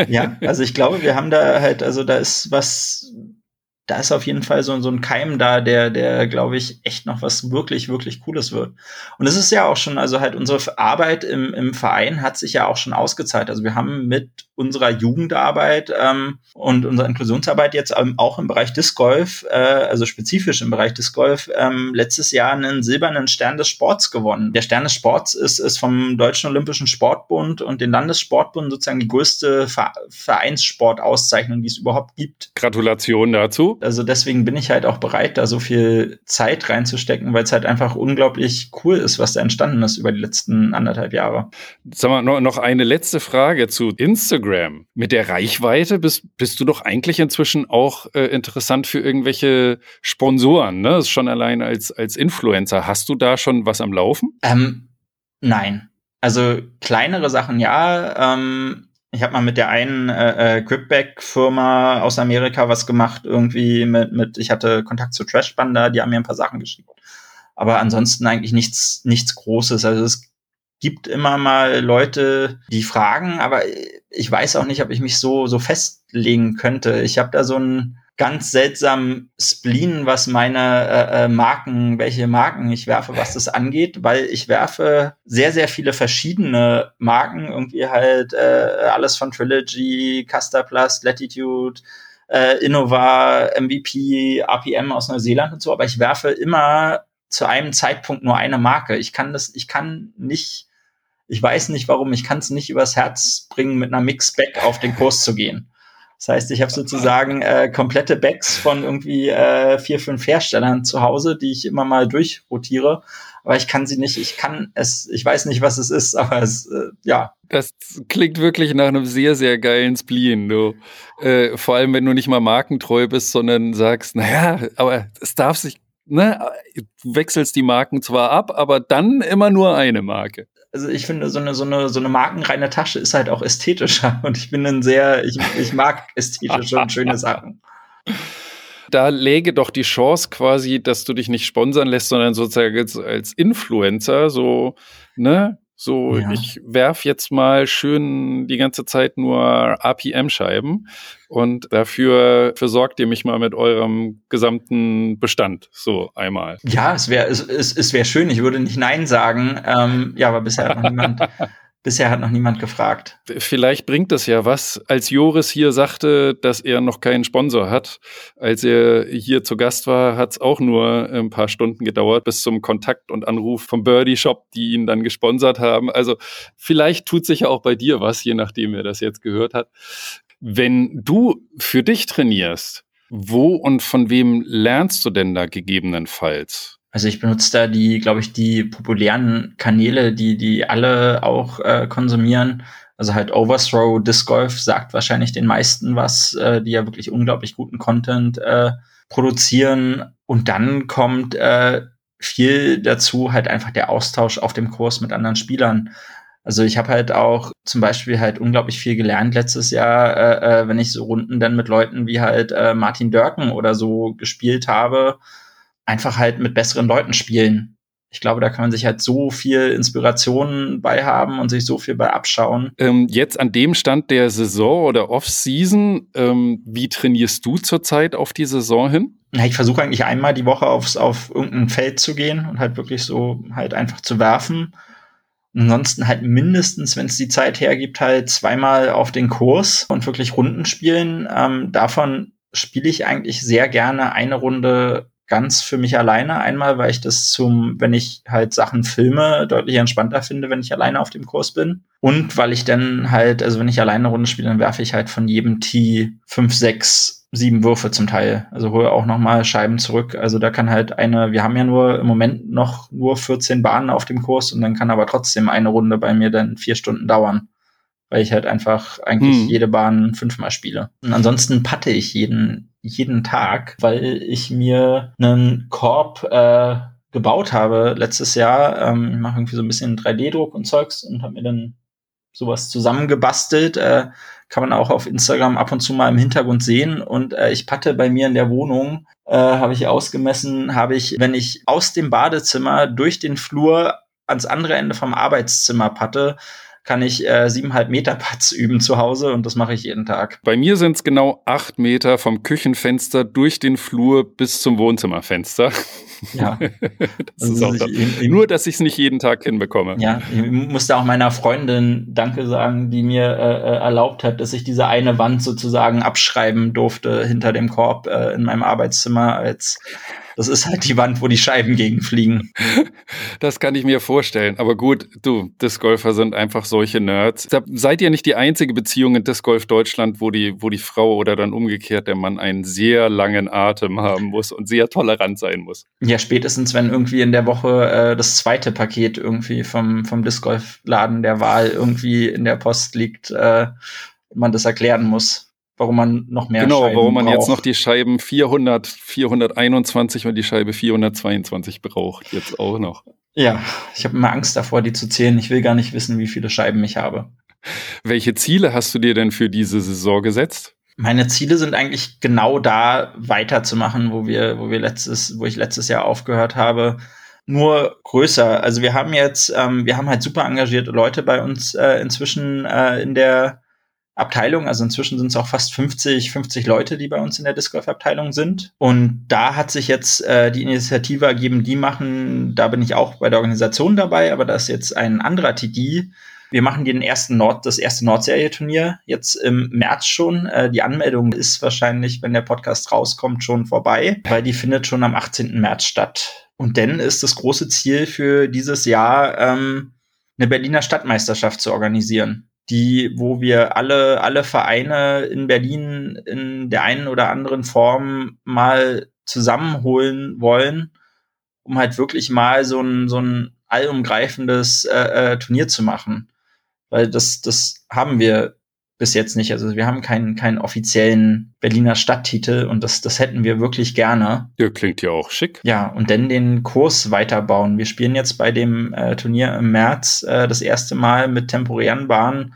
S1: ja, <laughs> also ich glaube, wir haben da halt, also da ist was, da ist auf jeden Fall so, so ein Keim da, der, der, glaube ich, echt noch was wirklich, wirklich Cooles wird. Und es ist ja auch schon, also halt unsere Arbeit im, im Verein hat sich ja auch schon ausgezahlt. Also wir haben mit unserer Jugendarbeit ähm, und unserer Inklusionsarbeit jetzt ähm, auch im Bereich Disc Golf, äh, also spezifisch im Bereich Disc Golf, ähm, letztes Jahr einen silbernen Stern des Sports gewonnen. Der Stern des Sports ist, ist vom Deutschen Olympischen Sportbund und den Landessportbund sozusagen die größte Vereinssportauszeichnung, die es überhaupt gibt.
S4: Gratulation dazu.
S1: Also deswegen bin ich halt auch bereit, da so viel Zeit reinzustecken, weil es halt einfach unglaublich cool ist, was da entstanden ist über die letzten anderthalb Jahre.
S4: Sag mal, noch eine letzte Frage zu Instagram. Instagram. Mit der Reichweite bist, bist du doch eigentlich inzwischen auch äh, interessant für irgendwelche Sponsoren, ne? Ist schon allein als, als Influencer. Hast du da schon was am Laufen?
S1: Ähm, nein. Also kleinere Sachen ja. Ähm, ich habe mal mit der einen äh, äh, Gripback-Firma aus Amerika was gemacht, irgendwie mit, mit, ich hatte Kontakt zu Trashbanda, die haben mir ein paar Sachen geschickt. Aber ansonsten eigentlich nichts, nichts Großes. Also es gibt immer mal Leute, die fragen, aber ich weiß auch nicht, ob ich mich so, so festlegen könnte. Ich habe da so einen ganz seltsamen Spleen, was meine äh, äh, Marken, welche Marken ich werfe, was das angeht, weil ich werfe sehr, sehr viele verschiedene Marken, irgendwie halt äh, alles von Trilogy, Casterplast, Latitude, äh, Innova, MVP, RPM aus Neuseeland und so, aber ich werfe immer zu einem Zeitpunkt nur eine Marke. Ich kann das, ich kann nicht ich weiß nicht warum, ich kann es nicht übers Herz bringen, mit einer Mix-Back auf den Kurs zu gehen. Das heißt, ich habe sozusagen äh, komplette Backs von irgendwie äh, vier, fünf Herstellern zu Hause, die ich immer mal durchrotiere. Aber ich kann sie nicht, ich kann es, ich weiß nicht, was es ist, aber es, äh, ja.
S4: Das klingt wirklich nach einem sehr, sehr geilen Spleen, du. Äh, vor allem, wenn du nicht mal markentreu bist, sondern sagst, naja, aber es darf sich, ne, du wechselst die Marken zwar ab, aber dann immer nur eine Marke
S1: also ich finde, so eine, so eine, so eine markenreine Tasche ist halt auch ästhetischer. <laughs> Und ich bin ein sehr, ich, ich mag ästhetische und schöne Sachen.
S4: Da läge doch die Chance quasi, dass du dich nicht sponsern lässt, sondern sozusagen als, als Influencer so, ne? So, ja. ich werf jetzt mal schön die ganze Zeit nur APM-Scheiben und dafür versorgt ihr mich mal mit eurem gesamten Bestand, so einmal.
S1: Ja, es wäre es, es, es wär schön, ich würde nicht Nein sagen. Ähm, ja, aber bisher hat noch niemand <laughs> Bisher hat noch niemand gefragt.
S4: Vielleicht bringt es ja was. Als Joris hier sagte, dass er noch keinen Sponsor hat, als er hier zu Gast war, hat es auch nur ein paar Stunden gedauert bis zum Kontakt und Anruf vom Birdie Shop, die ihn dann gesponsert haben. Also vielleicht tut sich ja auch bei dir was, je nachdem wer das jetzt gehört hat. Wenn du für dich trainierst, wo und von wem lernst du denn da gegebenenfalls?
S1: Also ich benutze da die, glaube ich, die populären Kanäle, die die alle auch äh, konsumieren. Also halt Overthrow, Disc Golf sagt wahrscheinlich den meisten was, äh, die ja wirklich unglaublich guten Content äh, produzieren. Und dann kommt äh, viel dazu halt einfach der Austausch auf dem Kurs mit anderen Spielern. Also ich habe halt auch zum Beispiel halt unglaublich viel gelernt letztes Jahr, äh, äh, wenn ich so Runden dann mit Leuten wie halt äh, Martin Dörken oder so gespielt habe einfach halt mit besseren Leuten spielen. Ich glaube, da kann man sich halt so viel Inspiration bei haben und sich so viel bei abschauen.
S4: Ähm, jetzt an dem Stand der Saison oder Off-Season, ähm, wie trainierst du zurzeit auf die Saison hin?
S1: Na, ich versuche eigentlich einmal die Woche aufs, auf irgendein Feld zu gehen und halt wirklich so halt einfach zu werfen. Ansonsten halt mindestens, wenn es die Zeit hergibt, halt zweimal auf den Kurs und wirklich Runden spielen. Ähm, davon spiele ich eigentlich sehr gerne eine Runde ganz für mich alleine. Einmal, weil ich das zum, wenn ich halt Sachen filme, deutlich entspannter finde, wenn ich alleine auf dem Kurs bin. Und weil ich dann halt, also wenn ich alleine eine Runde spiele, dann werfe ich halt von jedem Tee fünf, sechs, sieben Würfe zum Teil. Also hole auch nochmal Scheiben zurück. Also da kann halt eine, wir haben ja nur im Moment noch nur 14 Bahnen auf dem Kurs und dann kann aber trotzdem eine Runde bei mir dann vier Stunden dauern weil ich halt einfach eigentlich hm. jede Bahn fünfmal spiele. Und ansonsten patte ich jeden, jeden Tag, weil ich mir einen Korb äh, gebaut habe letztes Jahr. Ähm, ich mache irgendwie so ein bisschen 3D-Druck und Zeugs und habe mir dann sowas zusammengebastelt. Äh, kann man auch auf Instagram ab und zu mal im Hintergrund sehen. Und äh, ich patte bei mir in der Wohnung, äh, habe ich ausgemessen, habe ich, wenn ich aus dem Badezimmer durch den Flur ans andere Ende vom Arbeitszimmer patte, kann ich äh, siebeneinhalb Meter Putts <laughs> üben zu Hause und das mache ich jeden Tag.
S4: Bei mir sind es genau acht Meter vom Küchenfenster durch den Flur bis zum Wohnzimmerfenster. Ja. <laughs> das also ist auch ich, nur, dass ich es nicht jeden Tag hinbekomme.
S1: Ja, ich musste auch meiner Freundin Danke sagen, die mir äh, äh, erlaubt hat, dass ich diese eine Wand sozusagen abschreiben durfte hinter dem Korb äh, in meinem Arbeitszimmer als das ist halt die Wand, wo die Scheiben gegenfliegen. <laughs>
S4: Das kann ich mir vorstellen. Aber gut, du, Discgolfer sind einfach solche Nerds. Seid ihr nicht die einzige Beziehung in Disc Golf Deutschland, wo die, wo die Frau oder dann umgekehrt der Mann einen sehr langen Atem haben muss und sehr tolerant sein muss?
S1: Ja, spätestens, wenn irgendwie in der Woche äh, das zweite Paket irgendwie vom, vom Disc Golf Laden der Wahl irgendwie in der Post liegt, äh, man das erklären muss warum man noch mehr
S4: genau, Scheiben warum man braucht. jetzt noch die Scheiben 400, 421 und die Scheibe 422 braucht, jetzt auch noch.
S1: Ja, ich habe immer Angst davor, die zu zählen. Ich will gar nicht wissen, wie viele Scheiben ich habe.
S4: Welche Ziele hast du dir denn für diese Saison gesetzt?
S1: Meine Ziele sind eigentlich genau da weiterzumachen, wo wir, wo wir letztes, wo ich letztes Jahr aufgehört habe. Nur größer. Also wir haben jetzt, ähm, wir haben halt super engagierte Leute bei uns äh, inzwischen äh, in der Abteilung. Also inzwischen sind es auch fast 50, 50 Leute, die bei uns in der Disc Golf Abteilung sind. Und da hat sich jetzt äh, die Initiative ergeben, die machen, da bin ich auch bei der Organisation dabei, aber da ist jetzt ein anderer TD. Wir machen den ersten Nord, das erste Nordserie-Turnier jetzt im März schon. Äh, die Anmeldung ist wahrscheinlich, wenn der Podcast rauskommt, schon vorbei, weil die findet schon am 18. März statt. Und dann ist das große Ziel für dieses Jahr, ähm, eine Berliner Stadtmeisterschaft zu organisieren die, wo wir alle, alle Vereine in Berlin in der einen oder anderen Form mal zusammenholen wollen, um halt wirklich mal so ein, so ein allumgreifendes äh, äh, Turnier zu machen. Weil das, das haben wir bis jetzt nicht. Also wir haben keinen, keinen offiziellen Berliner Stadttitel und das, das hätten wir wirklich gerne.
S4: Ja, klingt ja auch schick.
S1: Ja, und dann den Kurs weiterbauen. Wir spielen jetzt bei dem äh, Turnier im März äh, das erste Mal mit temporären Bahnen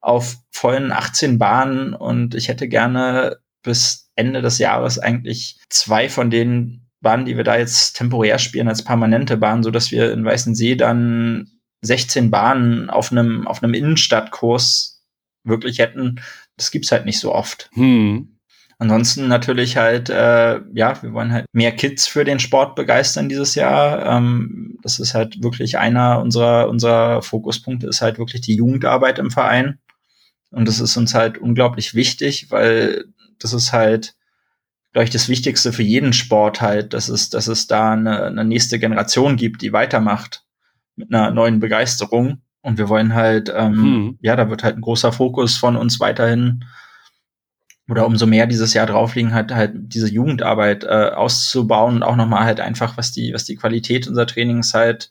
S1: auf vollen 18 Bahnen und ich hätte gerne bis Ende des Jahres eigentlich zwei von den Bahnen, die wir da jetzt temporär spielen, als permanente Bahnen, so dass wir in Weißensee dann 16 Bahnen auf einem auf einem Innenstadtkurs wirklich hätten. Das gibt's halt nicht so oft. Hm. Ansonsten natürlich halt, äh, ja, wir wollen halt mehr Kids für den Sport begeistern dieses Jahr. Ähm, das ist halt wirklich einer unserer, unserer Fokuspunkte, ist halt wirklich die Jugendarbeit im Verein. Und das ist uns halt unglaublich wichtig, weil das ist halt, glaube ich, das Wichtigste für jeden Sport halt, dass es, dass es da eine, eine nächste Generation gibt, die weitermacht mit einer neuen Begeisterung. Und wir wollen halt, ähm, hm. ja, da wird halt ein großer Fokus von uns weiterhin oder umso mehr dieses Jahr drauf liegen, halt, halt diese Jugendarbeit äh, auszubauen und auch nochmal halt einfach, was die, was die Qualität unserer Trainings halt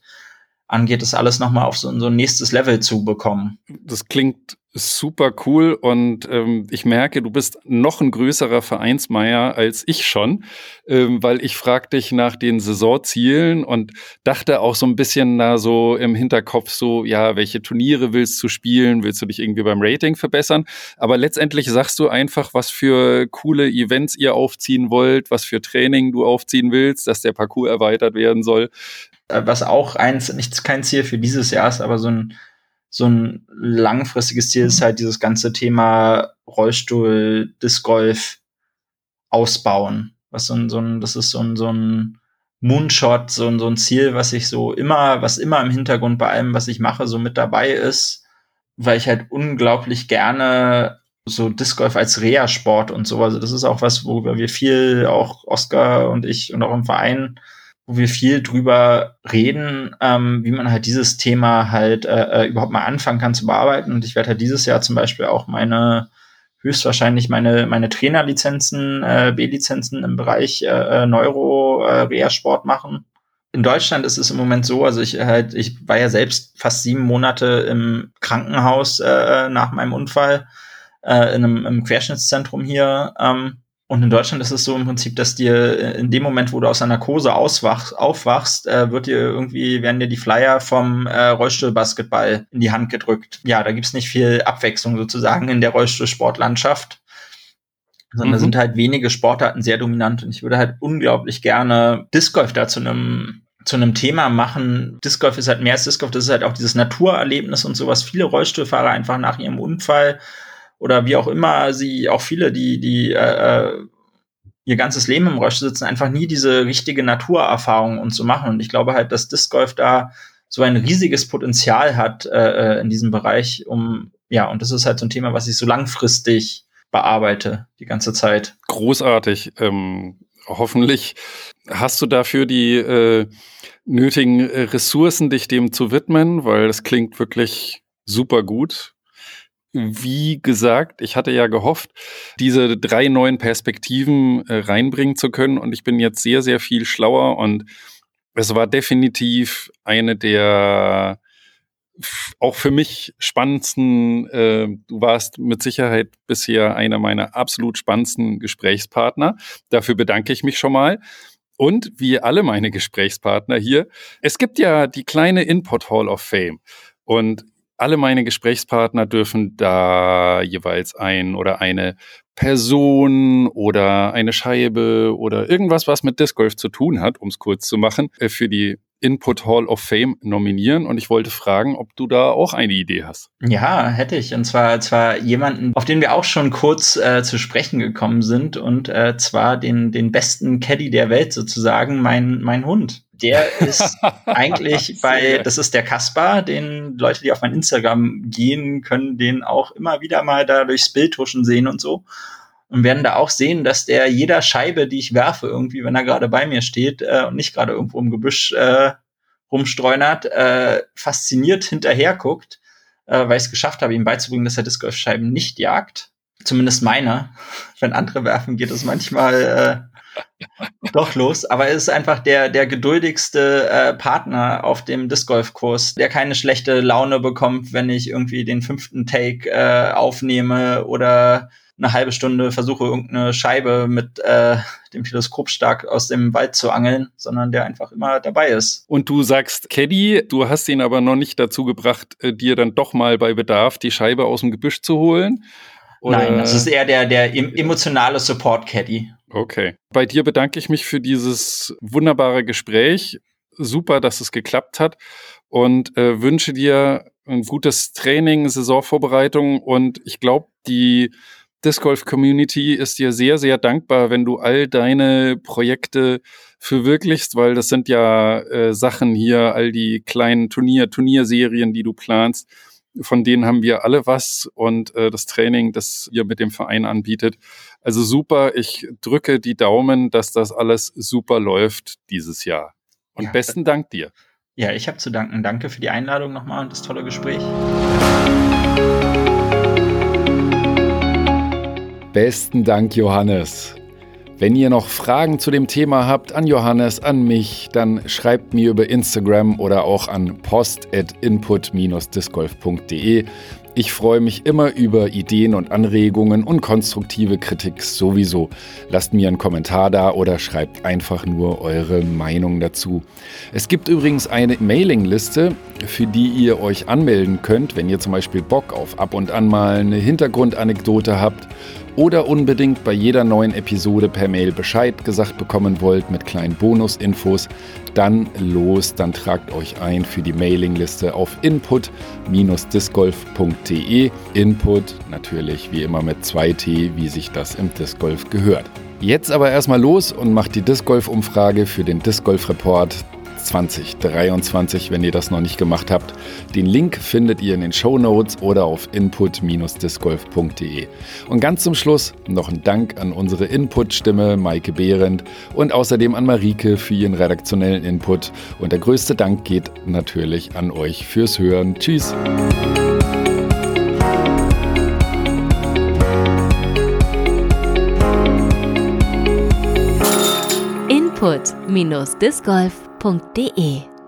S1: angeht, das alles nochmal auf so, so ein nächstes Level zu bekommen.
S4: Das klingt super cool und ähm, ich merke, du bist noch ein größerer Vereinsmeier als ich schon, ähm, weil ich frag dich nach den Saisonzielen und dachte auch so ein bisschen da so im Hinterkopf so, ja, welche Turniere willst du spielen? Willst du dich irgendwie beim Rating verbessern? Aber letztendlich sagst du einfach, was für coole Events ihr aufziehen wollt, was für Training du aufziehen willst, dass der Parcours erweitert werden soll.
S1: Äh, was auch eins, nicht kein Ziel für dieses Jahr ist, aber so ein so ein langfristiges Ziel ist halt dieses ganze Thema Rollstuhl, Disc Golf ausbauen. Was so ein, so ein, das ist so ein, so ein Moonshot, so ein, so ein Ziel, was ich so immer, was immer im Hintergrund bei allem, was ich mache, so mit dabei ist, weil ich halt unglaublich gerne so Disc Golf als Reha-Sport und so. Also das ist auch was, worüber wir viel, auch Oscar und ich und auch im Verein wo wir viel drüber reden, ähm, wie man halt dieses Thema halt äh, äh, überhaupt mal anfangen kann zu bearbeiten. Und ich werde halt dieses Jahr zum Beispiel auch meine höchstwahrscheinlich meine meine Trainerlizenzen, äh, B-Lizenzen im Bereich äh, äh Neuro äh, Reha-Sport machen. In Deutschland ist es im Moment so, also ich halt, ich war ja selbst fast sieben Monate im Krankenhaus äh, nach meinem Unfall äh, in einem im Querschnittszentrum hier. Ähm, und in Deutschland ist es so im Prinzip, dass dir äh, in dem Moment, wo du aus der Narkose auswach, aufwachst, äh, wird dir irgendwie, werden dir die Flyer vom äh, Rollstuhlbasketball in die Hand gedrückt. Ja, da gibt's nicht viel Abwechslung sozusagen in der Rollstuhlsportlandschaft. Sondern mhm. da sind halt wenige Sportarten sehr dominant. Und ich würde halt unglaublich gerne Disc Golf da zu einem zu einem Thema machen. Disc Golf ist halt mehr als Disc Golf, das ist halt auch dieses Naturerlebnis und sowas. Viele Rollstuhlfahrer einfach nach ihrem Unfall oder wie auch immer sie, auch viele, die, die äh, äh, ihr ganzes Leben im Rollstuhl sitzen, einfach nie diese richtige Naturerfahrung und so machen. Und ich glaube halt, dass Disc Golf da so ein riesiges Potenzial hat äh, äh, in diesem Bereich, um ja, und das ist halt so ein Thema, was ich so langfristig bearbeite, die ganze Zeit.
S4: Großartig. Ähm, hoffentlich hast du dafür die äh, nötigen Ressourcen, dich dem zu widmen, weil das klingt wirklich super gut wie gesagt, ich hatte ja gehofft, diese drei neuen Perspektiven äh, reinbringen zu können und ich bin jetzt sehr, sehr viel schlauer und es war definitiv eine der auch für mich spannendsten, äh, du warst mit Sicherheit bisher einer meiner absolut spannendsten Gesprächspartner. Dafür bedanke ich mich schon mal. Und wie alle meine Gesprächspartner hier, es gibt ja die kleine Input Hall of Fame. Und alle meine Gesprächspartner dürfen da jeweils ein oder eine Person oder eine Scheibe oder irgendwas, was mit Disc Golf zu tun hat, um es kurz zu machen, äh, für die Input Hall of Fame nominieren und ich wollte fragen, ob du da auch eine Idee hast.
S1: Ja, hätte ich. Und zwar, zwar jemanden, auf den wir auch schon kurz äh, zu sprechen gekommen sind und äh, zwar den, den besten Caddy der Welt sozusagen, mein, mein Hund. Der ist <laughs> eigentlich bei, das ist der Kaspar, den Leute, die auf mein Instagram gehen, können den auch immer wieder mal da durchs Bild huschen sehen und so und werden da auch sehen, dass der jeder Scheibe, die ich werfe, irgendwie, wenn er gerade bei mir steht äh, und nicht gerade irgendwo im Gebüsch äh, rumstreunert, äh, fasziniert hinterher guckt, äh, weil ich es geschafft habe, ihm beizubringen, dass er Disc Golf Scheiben nicht jagt. Zumindest meiner. <laughs> Wenn andere werfen, geht es manchmal äh, doch los. Aber er ist einfach der, der geduldigste äh, Partner auf dem Disc Golf Kurs, der keine schlechte Laune bekommt, wenn ich irgendwie den fünften Take äh, aufnehme oder eine halbe Stunde versuche, irgendeine Scheibe mit äh, dem Teleskop stark aus dem Wald zu angeln, sondern der einfach immer dabei ist.
S4: Und du sagst Caddy, du hast ihn aber noch nicht dazu gebracht, äh, dir dann doch mal bei Bedarf die Scheibe aus dem Gebüsch zu holen.
S1: Oder? Nein, das ist eher der, der emotionale Support-Caddy.
S3: Okay. Bei dir bedanke ich mich für dieses wunderbare Gespräch. Super, dass es geklappt hat und äh, wünsche dir ein gutes Training, Saisonvorbereitung und ich glaube, die Disc Golf Community ist dir sehr, sehr dankbar, wenn du all deine Projekte verwirklichst, weil das sind ja äh, Sachen hier, all die kleinen Turnier, Turnierserien, die du planst. Von denen haben wir alle was und äh, das Training, das ihr mit dem Verein anbietet. Also super, ich drücke die Daumen, dass das alles super läuft dieses Jahr. Und ja, besten Dank dir.
S1: Ja, ich habe zu danken. Danke für die Einladung nochmal und das tolle Gespräch.
S3: Besten Dank, Johannes. Wenn ihr noch Fragen zu dem Thema habt an Johannes, an mich, dann schreibt mir über Instagram oder auch an post.input-discgolf.de. Ich freue mich immer über Ideen und Anregungen und konstruktive Kritik sowieso. Lasst mir einen Kommentar da oder schreibt einfach nur eure Meinung dazu. Es gibt übrigens eine Mailingliste, für die ihr euch anmelden könnt, wenn ihr zum Beispiel Bock auf ab und an mal eine Hintergrundanekdote habt oder unbedingt bei jeder neuen Episode per Mail Bescheid gesagt bekommen wollt mit kleinen Bonusinfos, dann los, dann tragt euch ein für die Mailingliste auf input-discgolf.de. Input natürlich wie immer mit 2T, wie sich das im Disc Golf gehört. Jetzt aber erstmal los und macht die Disc Golf Umfrage für den Disc Golf Report 2023, wenn ihr das noch nicht gemacht habt. Den Link findet ihr in den Show Notes oder auf input-discgolf.de. Und ganz zum Schluss noch ein Dank an unsere Input-Stimme Maike Behrendt und außerdem an Marike für ihren redaktionellen Input. Und der größte Dank geht natürlich an euch fürs Hören. Tschüss!
S2: Input-discgolf.de www.ftf.de